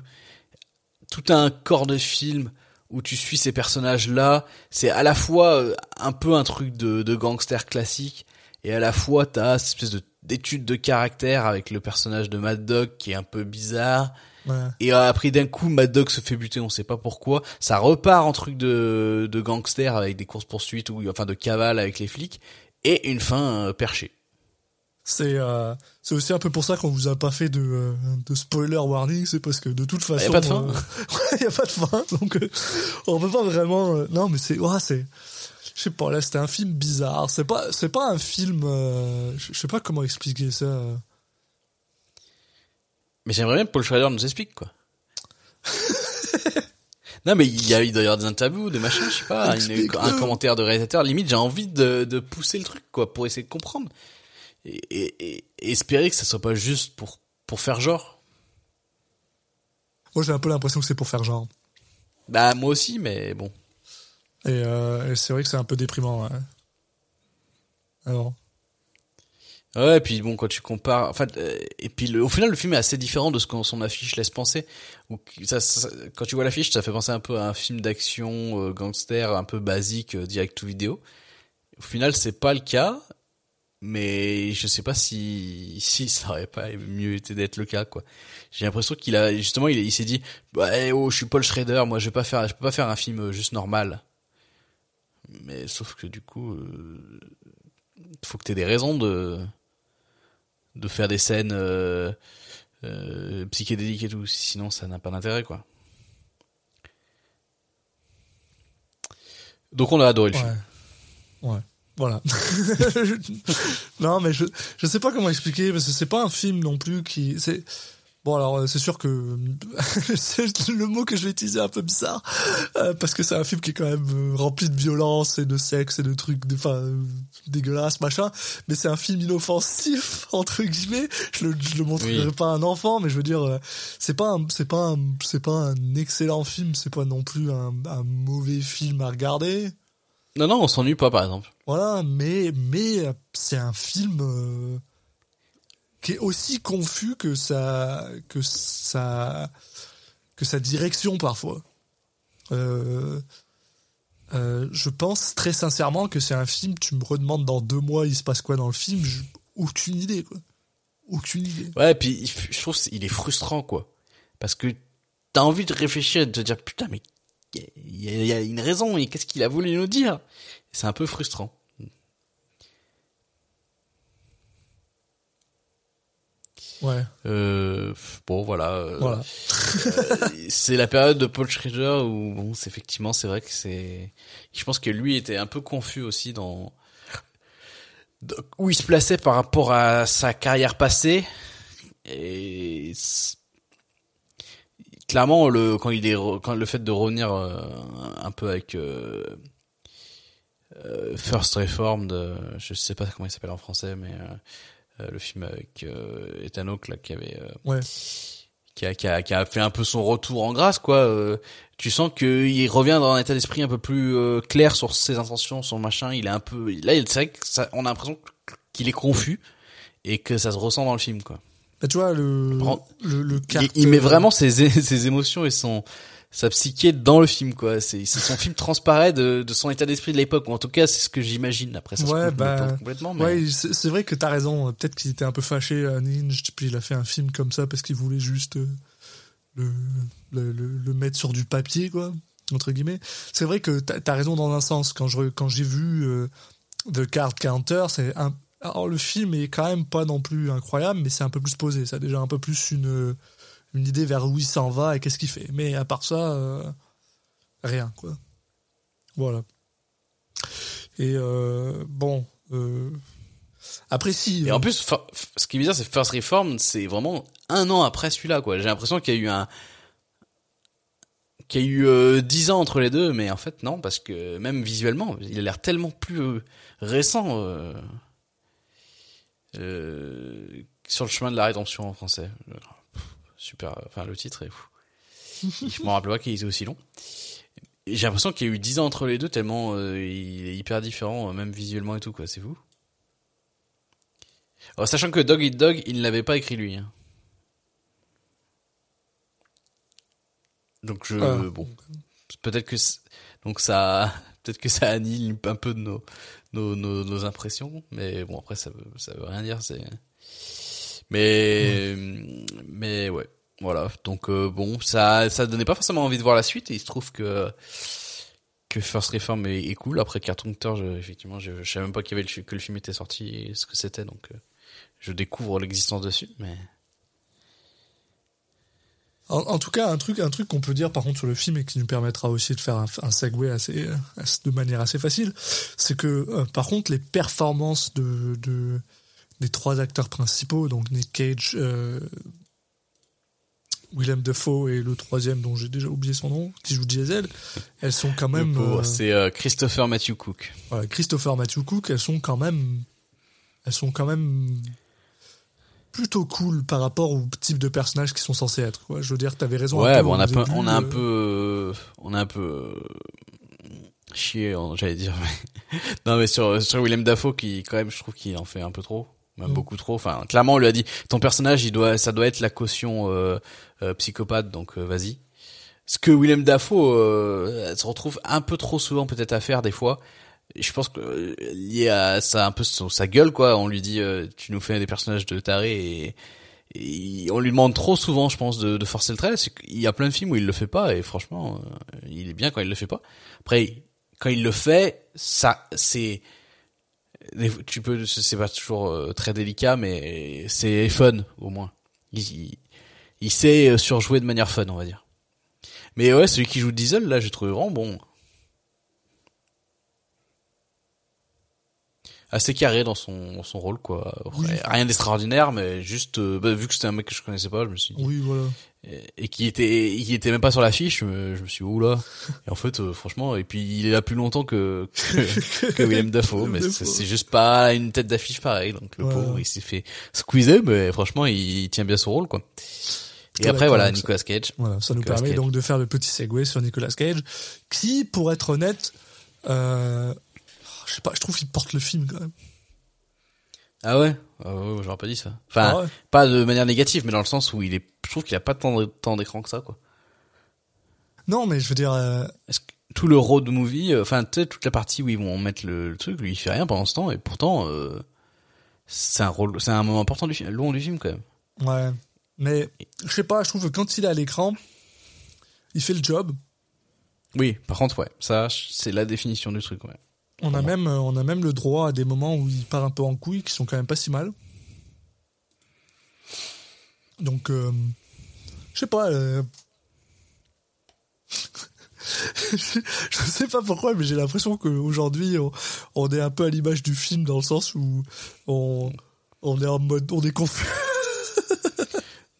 Tout un corps de film où tu suis ces personnages-là. C'est à la fois euh, un peu un truc de, de gangster classique et à la fois t'as cette espèce de d'étude de caractère avec le personnage de Mad Dog qui est un peu bizarre. Ouais. Et euh, après d'un coup, Mad Dog se fait buter, on sait pas pourquoi. Ça repart en truc de, de gangster avec des courses poursuites ou enfin de cavale avec les flics et une fin euh, perchée. C'est euh, c'est aussi un peu pour ça qu'on vous a pas fait de, euh, de spoiler warning, c'est parce que de toute façon. y a pas de fin. euh, *laughs* ouais, y a pas de fin, donc euh, on peut pas vraiment. euh, non, mais c'est, ouais, c'est, je sais pas. Là, c'était un film bizarre. C'est pas, c'est pas un film. euh, je sais pas comment expliquer ça. Mais j'aimerais bien que Paul Schrader nous explique quoi. *laughs* non mais il y a il doit y avoir des interviews, des machins, je sais pas, une- un commentaire de réalisateur. Limite, j'ai envie de, de pousser le truc quoi pour essayer de comprendre et, et, et- et espérer que ça soit pas juste pour pour faire genre. Moi, j'ai un peu l'impression que c'est pour faire genre. Bah moi aussi, mais bon. Et, euh, et c'est vrai que c'est un peu déprimant. Ouais. Alors, Ouais, et puis bon, quand tu compares, enfin, euh, et puis le, au final, le film est assez différent de ce que son affiche laisse penser. Ou ça, ça- quand tu vois l'affiche, ça fait penser un peu à un film d'action euh, gangster, un peu basique, euh, direct to vidéo. Au final, c'est pas le cas, mais je sais pas si si ça aurait pas mieux été d'être le cas, quoi. J'ai l'impression qu'il a justement, il, s'est dit, bah, eh, oh, je suis Paul Schrader, moi, je vais pas faire, je peux pas faire un film euh, juste normal. Mais sauf que du coup, euh, faut que t'aies des raisons de de faire des scènes euh, euh, psychédéliques et tout, sinon ça n'a pas d'intérêt quoi. Donc on a adoré le film. Ouais. Voilà. *laughs* non, mais je je sais pas comment expliquer parce que c'est pas un film non plus qui c'est bon alors euh, c'est sûr que *laughs* c'est le mot que je vais utiliser est un peu bizarre euh, parce que c'est un film qui est quand même euh, rempli de violence et de sexe et de trucs de- enfin euh, dégueulasses machin mais c'est un film inoffensif *laughs* entre guillemets je le je le montrerai Oui. pas à un enfant mais je veux dire euh, c'est pas un, c'est pas c'est pas un excellent film c'est pas non plus un, un mauvais film à regarder Non non, on s'ennuie pas par exemple. voilà, mais mais euh, c'est un film euh, qui est aussi confus que sa que sa que sa direction parfois. Euh, euh, je pense très sincèrement que c'est un film. Tu me redemandes dans deux mois, il se passe quoi dans le film j'ai Aucune idée quoi. Aucune idée. Ouais, et puis je trouve qu'il est frustrant quoi, parce que t'as envie de réfléchir et de te dire putain mais il y, y a une raison et qu'est-ce qu'il a voulu nous dire? C'est un peu frustrant. Ouais, Euh, bon voilà. euh, voilà. *laughs* c'est la période de Paul Schrader où bon, c'est effectivement c'est vrai que c'est je pense que lui était un peu confus aussi dans où il se plaçait par rapport à sa carrière passée et clairement le quand il est quand le fait de revenir euh, un peu avec euh, euh, First Reformed euh, je sais pas comment il s'appelle en français mais euh, euh, le film avec euh, Ethan Hawke là qui avait euh, Ouais. qui a, qui a, qui a fait un peu son retour en grâce, quoi. Euh, tu sens qu'il revient dans un état d'esprit un peu plus euh, clair sur ses intentions, son machin. Il est un peu, là, il- c'est vrai que ça, on a l'impression qu'il est confus et que ça se ressent dans le film, quoi. Bah, tu vois le Prends- le, le Il, carte- il met vraiment ses, *laughs* ses émotions et son, sa psyché dans le film quoi. C'est son film transparaît de, de son état d'esprit de l'époque ou en tout cas c'est ce que j'imagine. Après ça Ouais, bah, complètement. Mais... Ouais, c'est vrai que t'as raison. Peut-être qu'il était un peu fâché à Ninja, puis il a fait un film comme ça parce qu'il voulait juste euh, le, le, le, le mettre sur du papier, quoi, entre guillemets. C'est vrai que t'as as raison dans un sens. Quand je quand j'ai vu euh, The Card Counter, c'est un alors le film est quand même pas non plus incroyable, mais c'est un peu plus posé. Ça a déjà un peu plus une une idée vers où il s'en va et qu'est-ce qu'il fait. Mais à part ça, euh, rien quoi. Voilà. Et euh, bon. Euh, après si. Et en plus, fa- f- ce qui est bizarre, c'est First Reform, c'est vraiment un an après celui-là, quoi. J'ai l'impression qu'il y a eu un, qu'il y a eu euh, dix ans entre les deux, mais en fait non, parce que même visuellement, il a l'air tellement plus euh, récent euh, euh, sur le chemin de la rédemption en français. Super, enfin le titre est fou. *laughs* Je m'en rappelle pas qu'il était aussi long. J'ai l'impression qu'il y a eu dix ans entre les deux, tellement euh, il est hyper différent, euh, même visuellement et tout, quoi. C'est fou. Alors, sachant que Dog Eat Dog, il ne l'avait pas écrit lui. hein. Donc je Ah. bon, peut-être que donc ça *laughs* peut-être que ça annule un peu de nos nos, nos, nos impressions, mais bon après ça veut ça veut rien dire, c'est mais mais ouais, voilà. Donc euh, bon, ça ça donnait pas forcément envie de voir la suite et il se trouve que que First Reform est, cool. Après Cartoon effectivement, je, je savais même pas qu'il y avait que le film était sorti et ce que c'était, donc euh, je découvre l'existence dessus. Mais En, en tout cas, un truc, un truc qu'on peut dire par contre sur le film et qui nous permettra aussi de faire un, un segue de manière assez facile, c'est que euh, par contre les performances de, de des trois acteurs principaux, donc Nick Cage, Willem Dafoe et le troisième dont j'ai déjà oublié son nom, qui joue Diesel, elles sont quand même euh, c'est euh, Christopher Matthew Cook. voilà, Christopher Matthew Cook, elles sont quand même, elles sont quand même plutôt cool par rapport au type de personnages qui sont censés être. Quoi. Je veux dire, t'avais raison. Ouais, bon, on a, peu, début, on a un peu, euh, on a un peu en- j'allais dire. *laughs* non, mais sur sur Willem Dafoe, qui quand même, je trouve qu'il en fait un peu trop, même Mm. beaucoup trop. Enfin, clairement, on lui a dit, ton personnage, il doit, ça doit être la caution euh, euh, psychopathe, donc euh, vas-y. Ce que Willem Dafoe euh, se retrouve un peu trop souvent peut-être à faire des fois. Je pense que lié à ça un peu son- sa gueule quoi. On lui dit euh, tu nous fais des personnages de taré et, et on lui demande trop souvent je pense de, de forcer le trait. Qu'il y a plein de films où il le fait pas et franchement il est bien quand il le fait pas. Après quand il le fait ça c'est tu peux c'est pas toujours euh, très délicat mais c'est fun au moins. Il, il, sait euh, surjouer de manière fun on va dire. Mais ouais celui qui joue Diesel là j'ai trouvé vraiment bon. assez carré dans son, son rôle quoi. Oui. Rien d'extraordinaire mais juste euh, bah, vu que c'était un mec que je connaissais pas, je me suis dit Oui, voilà. Et, qui était qui était même pas sur l'affiche, je me, je me suis dit oula. Et en fait euh, franchement et puis il est là plus longtemps que que, que Willem Dafoe mais c'est juste pas une tête d'affiche pareil donc le Ouais. pauvre il s'est fait squeezer mais franchement il, il tient bien son rôle quoi. Et après voilà. Nicolas Cage. Voilà, ça nous permet Cage. donc de faire le petit segue sur Nicolas Cage, qui, pour être honnête, euh, je sais pas, je trouve qu'il porte le film quand même. Ah ouais, ouais, j'aurais pas dit ça. Enfin, Ah ouais? pas de manière négative, mais dans le sens où il est, je trouve qu'il a pas tant d'écran que ça, quoi. Non, mais je veux dire, euh, Est-ce que tout le road movie, euh, enfin, tu sais, toute la partie où ils vont mettre le, le truc, lui, il fait rien pendant ce temps, et pourtant, euh, c'est un rôle, c'est un moment important du film, long du film, quand même. ouais. Mais, je sais pas, je trouve que quand il est à l'écran, il fait le job. Oui, par contre, ouais, ça, c'est la définition du truc, ouais. On a même, euh, on a même le droit à des moments où il part un peu en couille, qui sont quand même pas si mal. Donc, euh, je sais pas. euh, *laughs* je sais pas pourquoi, mais j'ai l'impression qu'aujourd'hui, on, on est un peu à l'image du film dans le sens où on, on est en mode, on est confus. *laughs*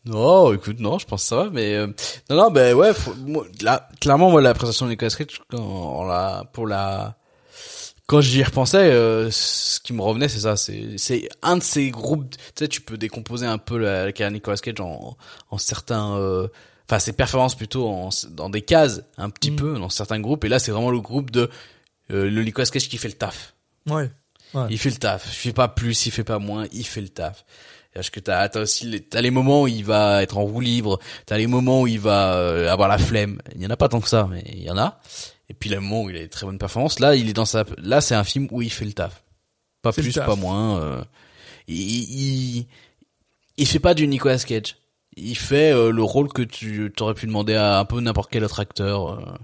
Non, écoute, non, je pense que ça va, mais euh, non, non, ben ouais, faut- moi, là, clairement, moi, la présentation de Nicolas Cage, quand on l'a, pour la, quand j'y repensais, euh, ce qui me revenait, c'est ça, c'est, un de ces groupes, tu sais, tu peux décomposer un peu la, la carrière de Nicolas Cage en, en certains, euh, enfin, ses performances plutôt en, dans des cases, un petit Mm. peu, dans certains groupes, et là, c'est vraiment le groupe de, euh, le Nicolas Cage qui fait le taf. Ouais. ouais. Il fait le taf. Il fait pas plus, il fait pas moins, il fait le taf. Parce que t'as as aussi les, t'as les moments où il va être en roue libre, t'as les moments où il va euh, avoir la flemme. Il y en a pas tant que ça, mais il y en a. Et puis le moment où il a des très bonnes performances, là il est dans sa, là c'est un film où il fait le taf, pas plus, taf. pas moins. euh, il, il il fait pas du Nicolas Cage. Il fait euh, le rôle que tu t'aurais pu demander à un peu n'importe quel autre acteur.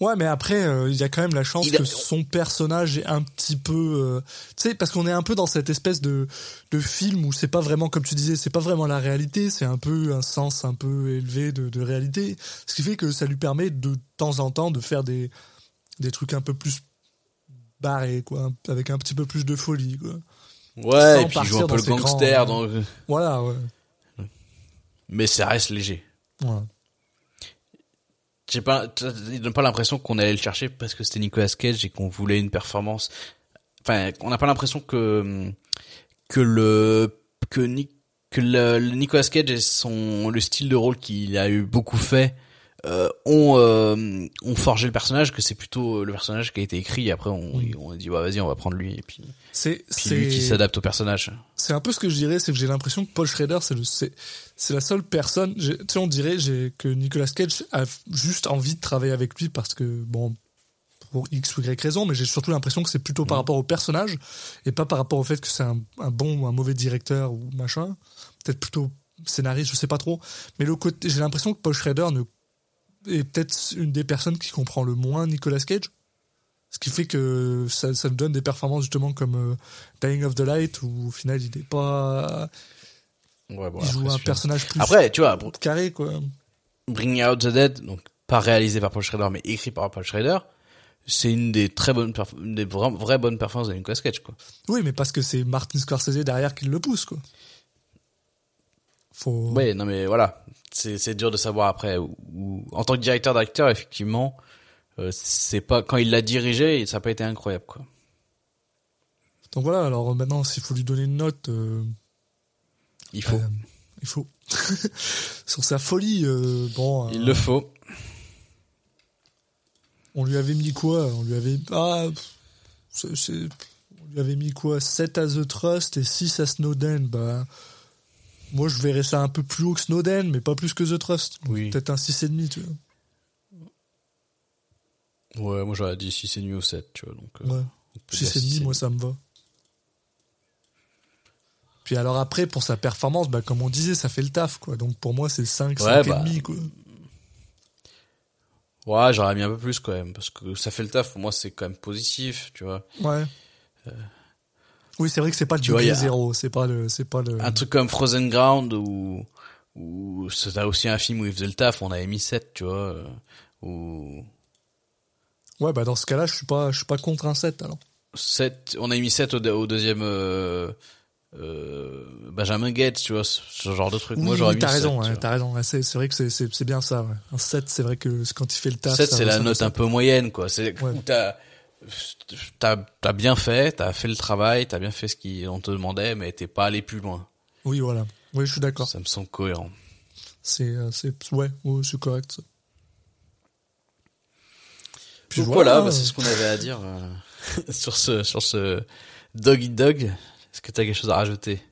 Ouais, mais après, euh, il y a quand même la chance a- que son personnage est un petit peu, euh, tu sais, parce qu'on est un peu dans cette espèce de de film où c'est pas vraiment, comme tu disais, c'est pas vraiment la réalité, c'est un peu un sens un peu élevé de, de réalité, ce qui fait que ça lui permet de temps en temps de faire des des trucs un peu plus barrés, quoi, avec un petit peu plus de folie, quoi. Ouais, Sans et puis il joue un peu le grands, gangster, dans... Voilà, ouais. mais ça reste léger. Voilà. J'ai pas, il donne pas l'impression qu'on allait le chercher parce que c'était Nicolas Cage et qu'on voulait une performance. Enfin, on n'a pas l'impression que que le que, que le Nicolas Cage et son le style de rôle qu'il a eu beaucoup fait euh, ont euh, ont forgé le personnage. Que c'est plutôt le personnage qui a été écrit. Et après, on, on a dit bah vas-y, on va prendre lui et puis C'est lui qui s'adapte au personnage. c'est un peu ce que je dirais, c'est que j'ai l'impression que Paul Schrader, c'est le, c'est, la seule personne, tu sais, on dirait que Nicolas Cage a juste envie de travailler avec lui parce que, bon, pour X ou Y raison, mais j'ai surtout l'impression que c'est plutôt par rapport au personnage et pas par rapport au fait que c'est un, un bon ou un mauvais directeur ou machin. Peut-être plutôt scénariste, je sais pas trop. Mais le côté, j'ai l'impression que Paul Schrader ne, est peut-être une des personnes qui comprend le moins Nicolas Cage. Ce qui fait que ça, ça nous donne des performances justement comme euh, Dying of the Light où au final il est pas Ouais, bon, il joue après, un personnage plus Après, tu vois, carré quoi. Bring Out the Dead, donc pas réalisé par Paul Schrader mais écrit par Paul Schrader, c'est une des très bonnes, une des vra- vraies bonnes performances de Nicolas Cage quoi. Oui, mais parce que c'est Martin Scorsese derrière qui le pousse quoi. Faut Ouais, non mais voilà, c'est c'est dur de savoir après. Ou, en tant que directeur d'acteur, effectivement, euh, c'est pas quand il l'a dirigé, ça n'a pas été incroyable quoi. Donc voilà, alors euh, maintenant s'il faut lui donner une note euh, Il faut, euh, il faut *laughs* sur sa folie euh, bon il le faut. on lui avait mis quoi? On lui avait ah c'est- c'est- on lui avait mis quoi? 7 à The Trust et 6 à Snowden bah moi je verrais ça un peu plus haut que Snowden mais pas plus que The Trust. Oui. Peut-être un 6 et demi, tu vois. Ouais, moi j'aurais dit si c'est nuit au 7, tu vois. Donc, euh, Ouais. on peut dire 6 et six demi, et moi ça me va. Puis alors après, pour sa performance, bah, comme on disait, ça fait le taf, quoi. Donc pour moi, c'est 5, Ouais, 5 bah. et demi, quoi. Ouais, j'aurais mis un peu plus quand même parce que ça fait le taf. Pour moi, c'est quand même positif, tu vois. Ouais. Oui, c'est vrai que c'est pas le Tu vois, degré y a- zéro, c'est pas le, c'est pas le. Un truc comme Frozen Ground ou ou c'était aussi un film où il faisait le taf, on avait mis 7, tu vois. euh, Ou Ouais, bah dans ce cas-là, je suis pas, je suis pas contre un 7, alors. 7, on a mis 7 au, au deuxième euh, euh, Benjamin Gates, tu vois, ce, genre de truc. Oui, Moi, j'aurais oui, mis t'as 7, raison, ouais, t'as raison. Ouais, c'est, c'est vrai que c'est, c'est, c'est bien ça, ouais. Un 7, c'est vrai que quand il fait le taf. 7, ça c'est la note un peu moyenne, quoi. C'est où t'as, t'as, t'as bien fait, t'as fait le travail, t'as bien fait ce qu'on te demandait, mais t'es pas allé plus loin. Oui, voilà. Oui, je suis d'accord. Ça me semble cohérent. C'est, euh, c'est, ouais, ouais, c'est correct, ça. Puis Donc voilà, euh, bah, c'est ce qu'on avait à dire euh, *laughs* sur ce, sur ce Dog Eat Dog. Est-ce que t'as quelque chose à rajouter?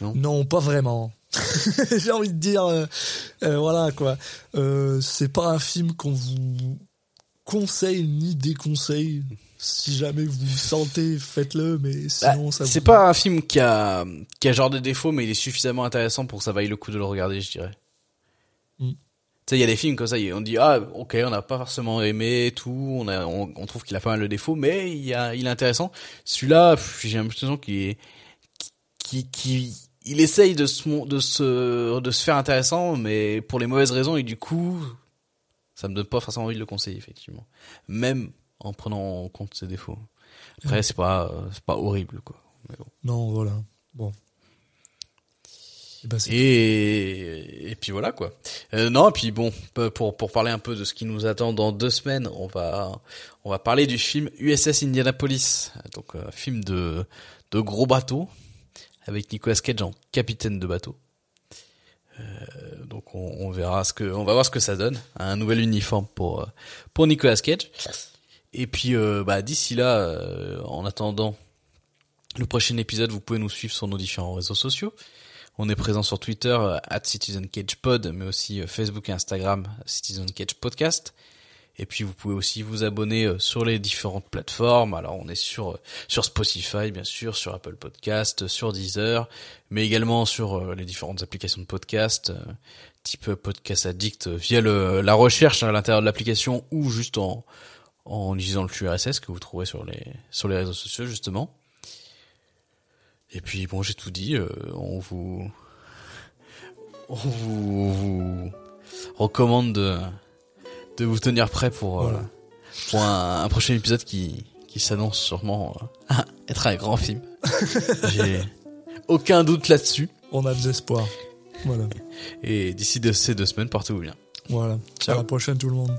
Non, pas vraiment. *laughs* J'ai envie de dire, euh, euh, voilà quoi. Euh, c'est pas un film qu'on vous conseille ni déconseille. Si jamais vous sentez, faites-le, mais Bah, sinon ça. C'est pas un film qui a, qui a genre de défauts, mais il est suffisamment intéressant pour que ça vaille le coup de le regarder, je dirais. Mm. Tu sais, il y a des films comme ça, on dit ah ok, on n'a pas forcément aimé tout, on a, on, on trouve qu'il a pas mal de défauts, mais il y a, il est intéressant. Celui-là, j'ai l'impression qu'il est, qui, qui, il essaye de se, de se, de se faire intéressant, mais pour les mauvaises raisons et du coup, ça me donne pas forcément envie de le conseiller effectivement, même en prenant en compte ses défauts. Après, c'est pas, euh, c'est pas horrible quoi. Mais bon. Non, voilà. Bon. Et ben, Et, et puis voilà quoi. Euh, non, et puis bon, pour pour parler un peu de ce qui nous attend dans deux semaines, on va on va parler du film USS Indianapolis, donc un film de de gros bateau avec Nicolas Cage en capitaine de bateau. Euh, donc on, verra ce que on va voir ce que ça donne, un nouvel uniforme pour euh, pour Nicolas Cage. Et puis euh, bah d'ici là, euh, en attendant Le prochain épisode, vous pouvez nous suivre sur nos différents réseaux sociaux. On est présent sur Twitter, at CitizenCagePod, mais aussi Facebook et Instagram, Citizen Cage Podcast. Et puis vous pouvez aussi vous abonner euh, sur les différentes plateformes. Alors on est sur sur Spotify bien sûr, sur Apple Podcast, sur Deezer, mais également sur les différentes applications de podcast, type Podcast Addict via le, la recherche à l'intérieur de l'application ou juste en en utilisant le flux RSS que vous trouverez sur les sur les réseaux sociaux justement. Et puis bon, j'ai tout dit. Euh, on vous, on vous, vous recommande de, de vous tenir prêt pour euh, pour un, un, prochain épisode qui qui s'annonce sûrement euh, *laughs* être un grand film. *laughs* j'ai aucun doute là-dessus. On a de l'espoir. Voilà. Et d'ici de ces deux semaines, portez-vous bien. Voilà. Ciao. À la prochaine tout le monde.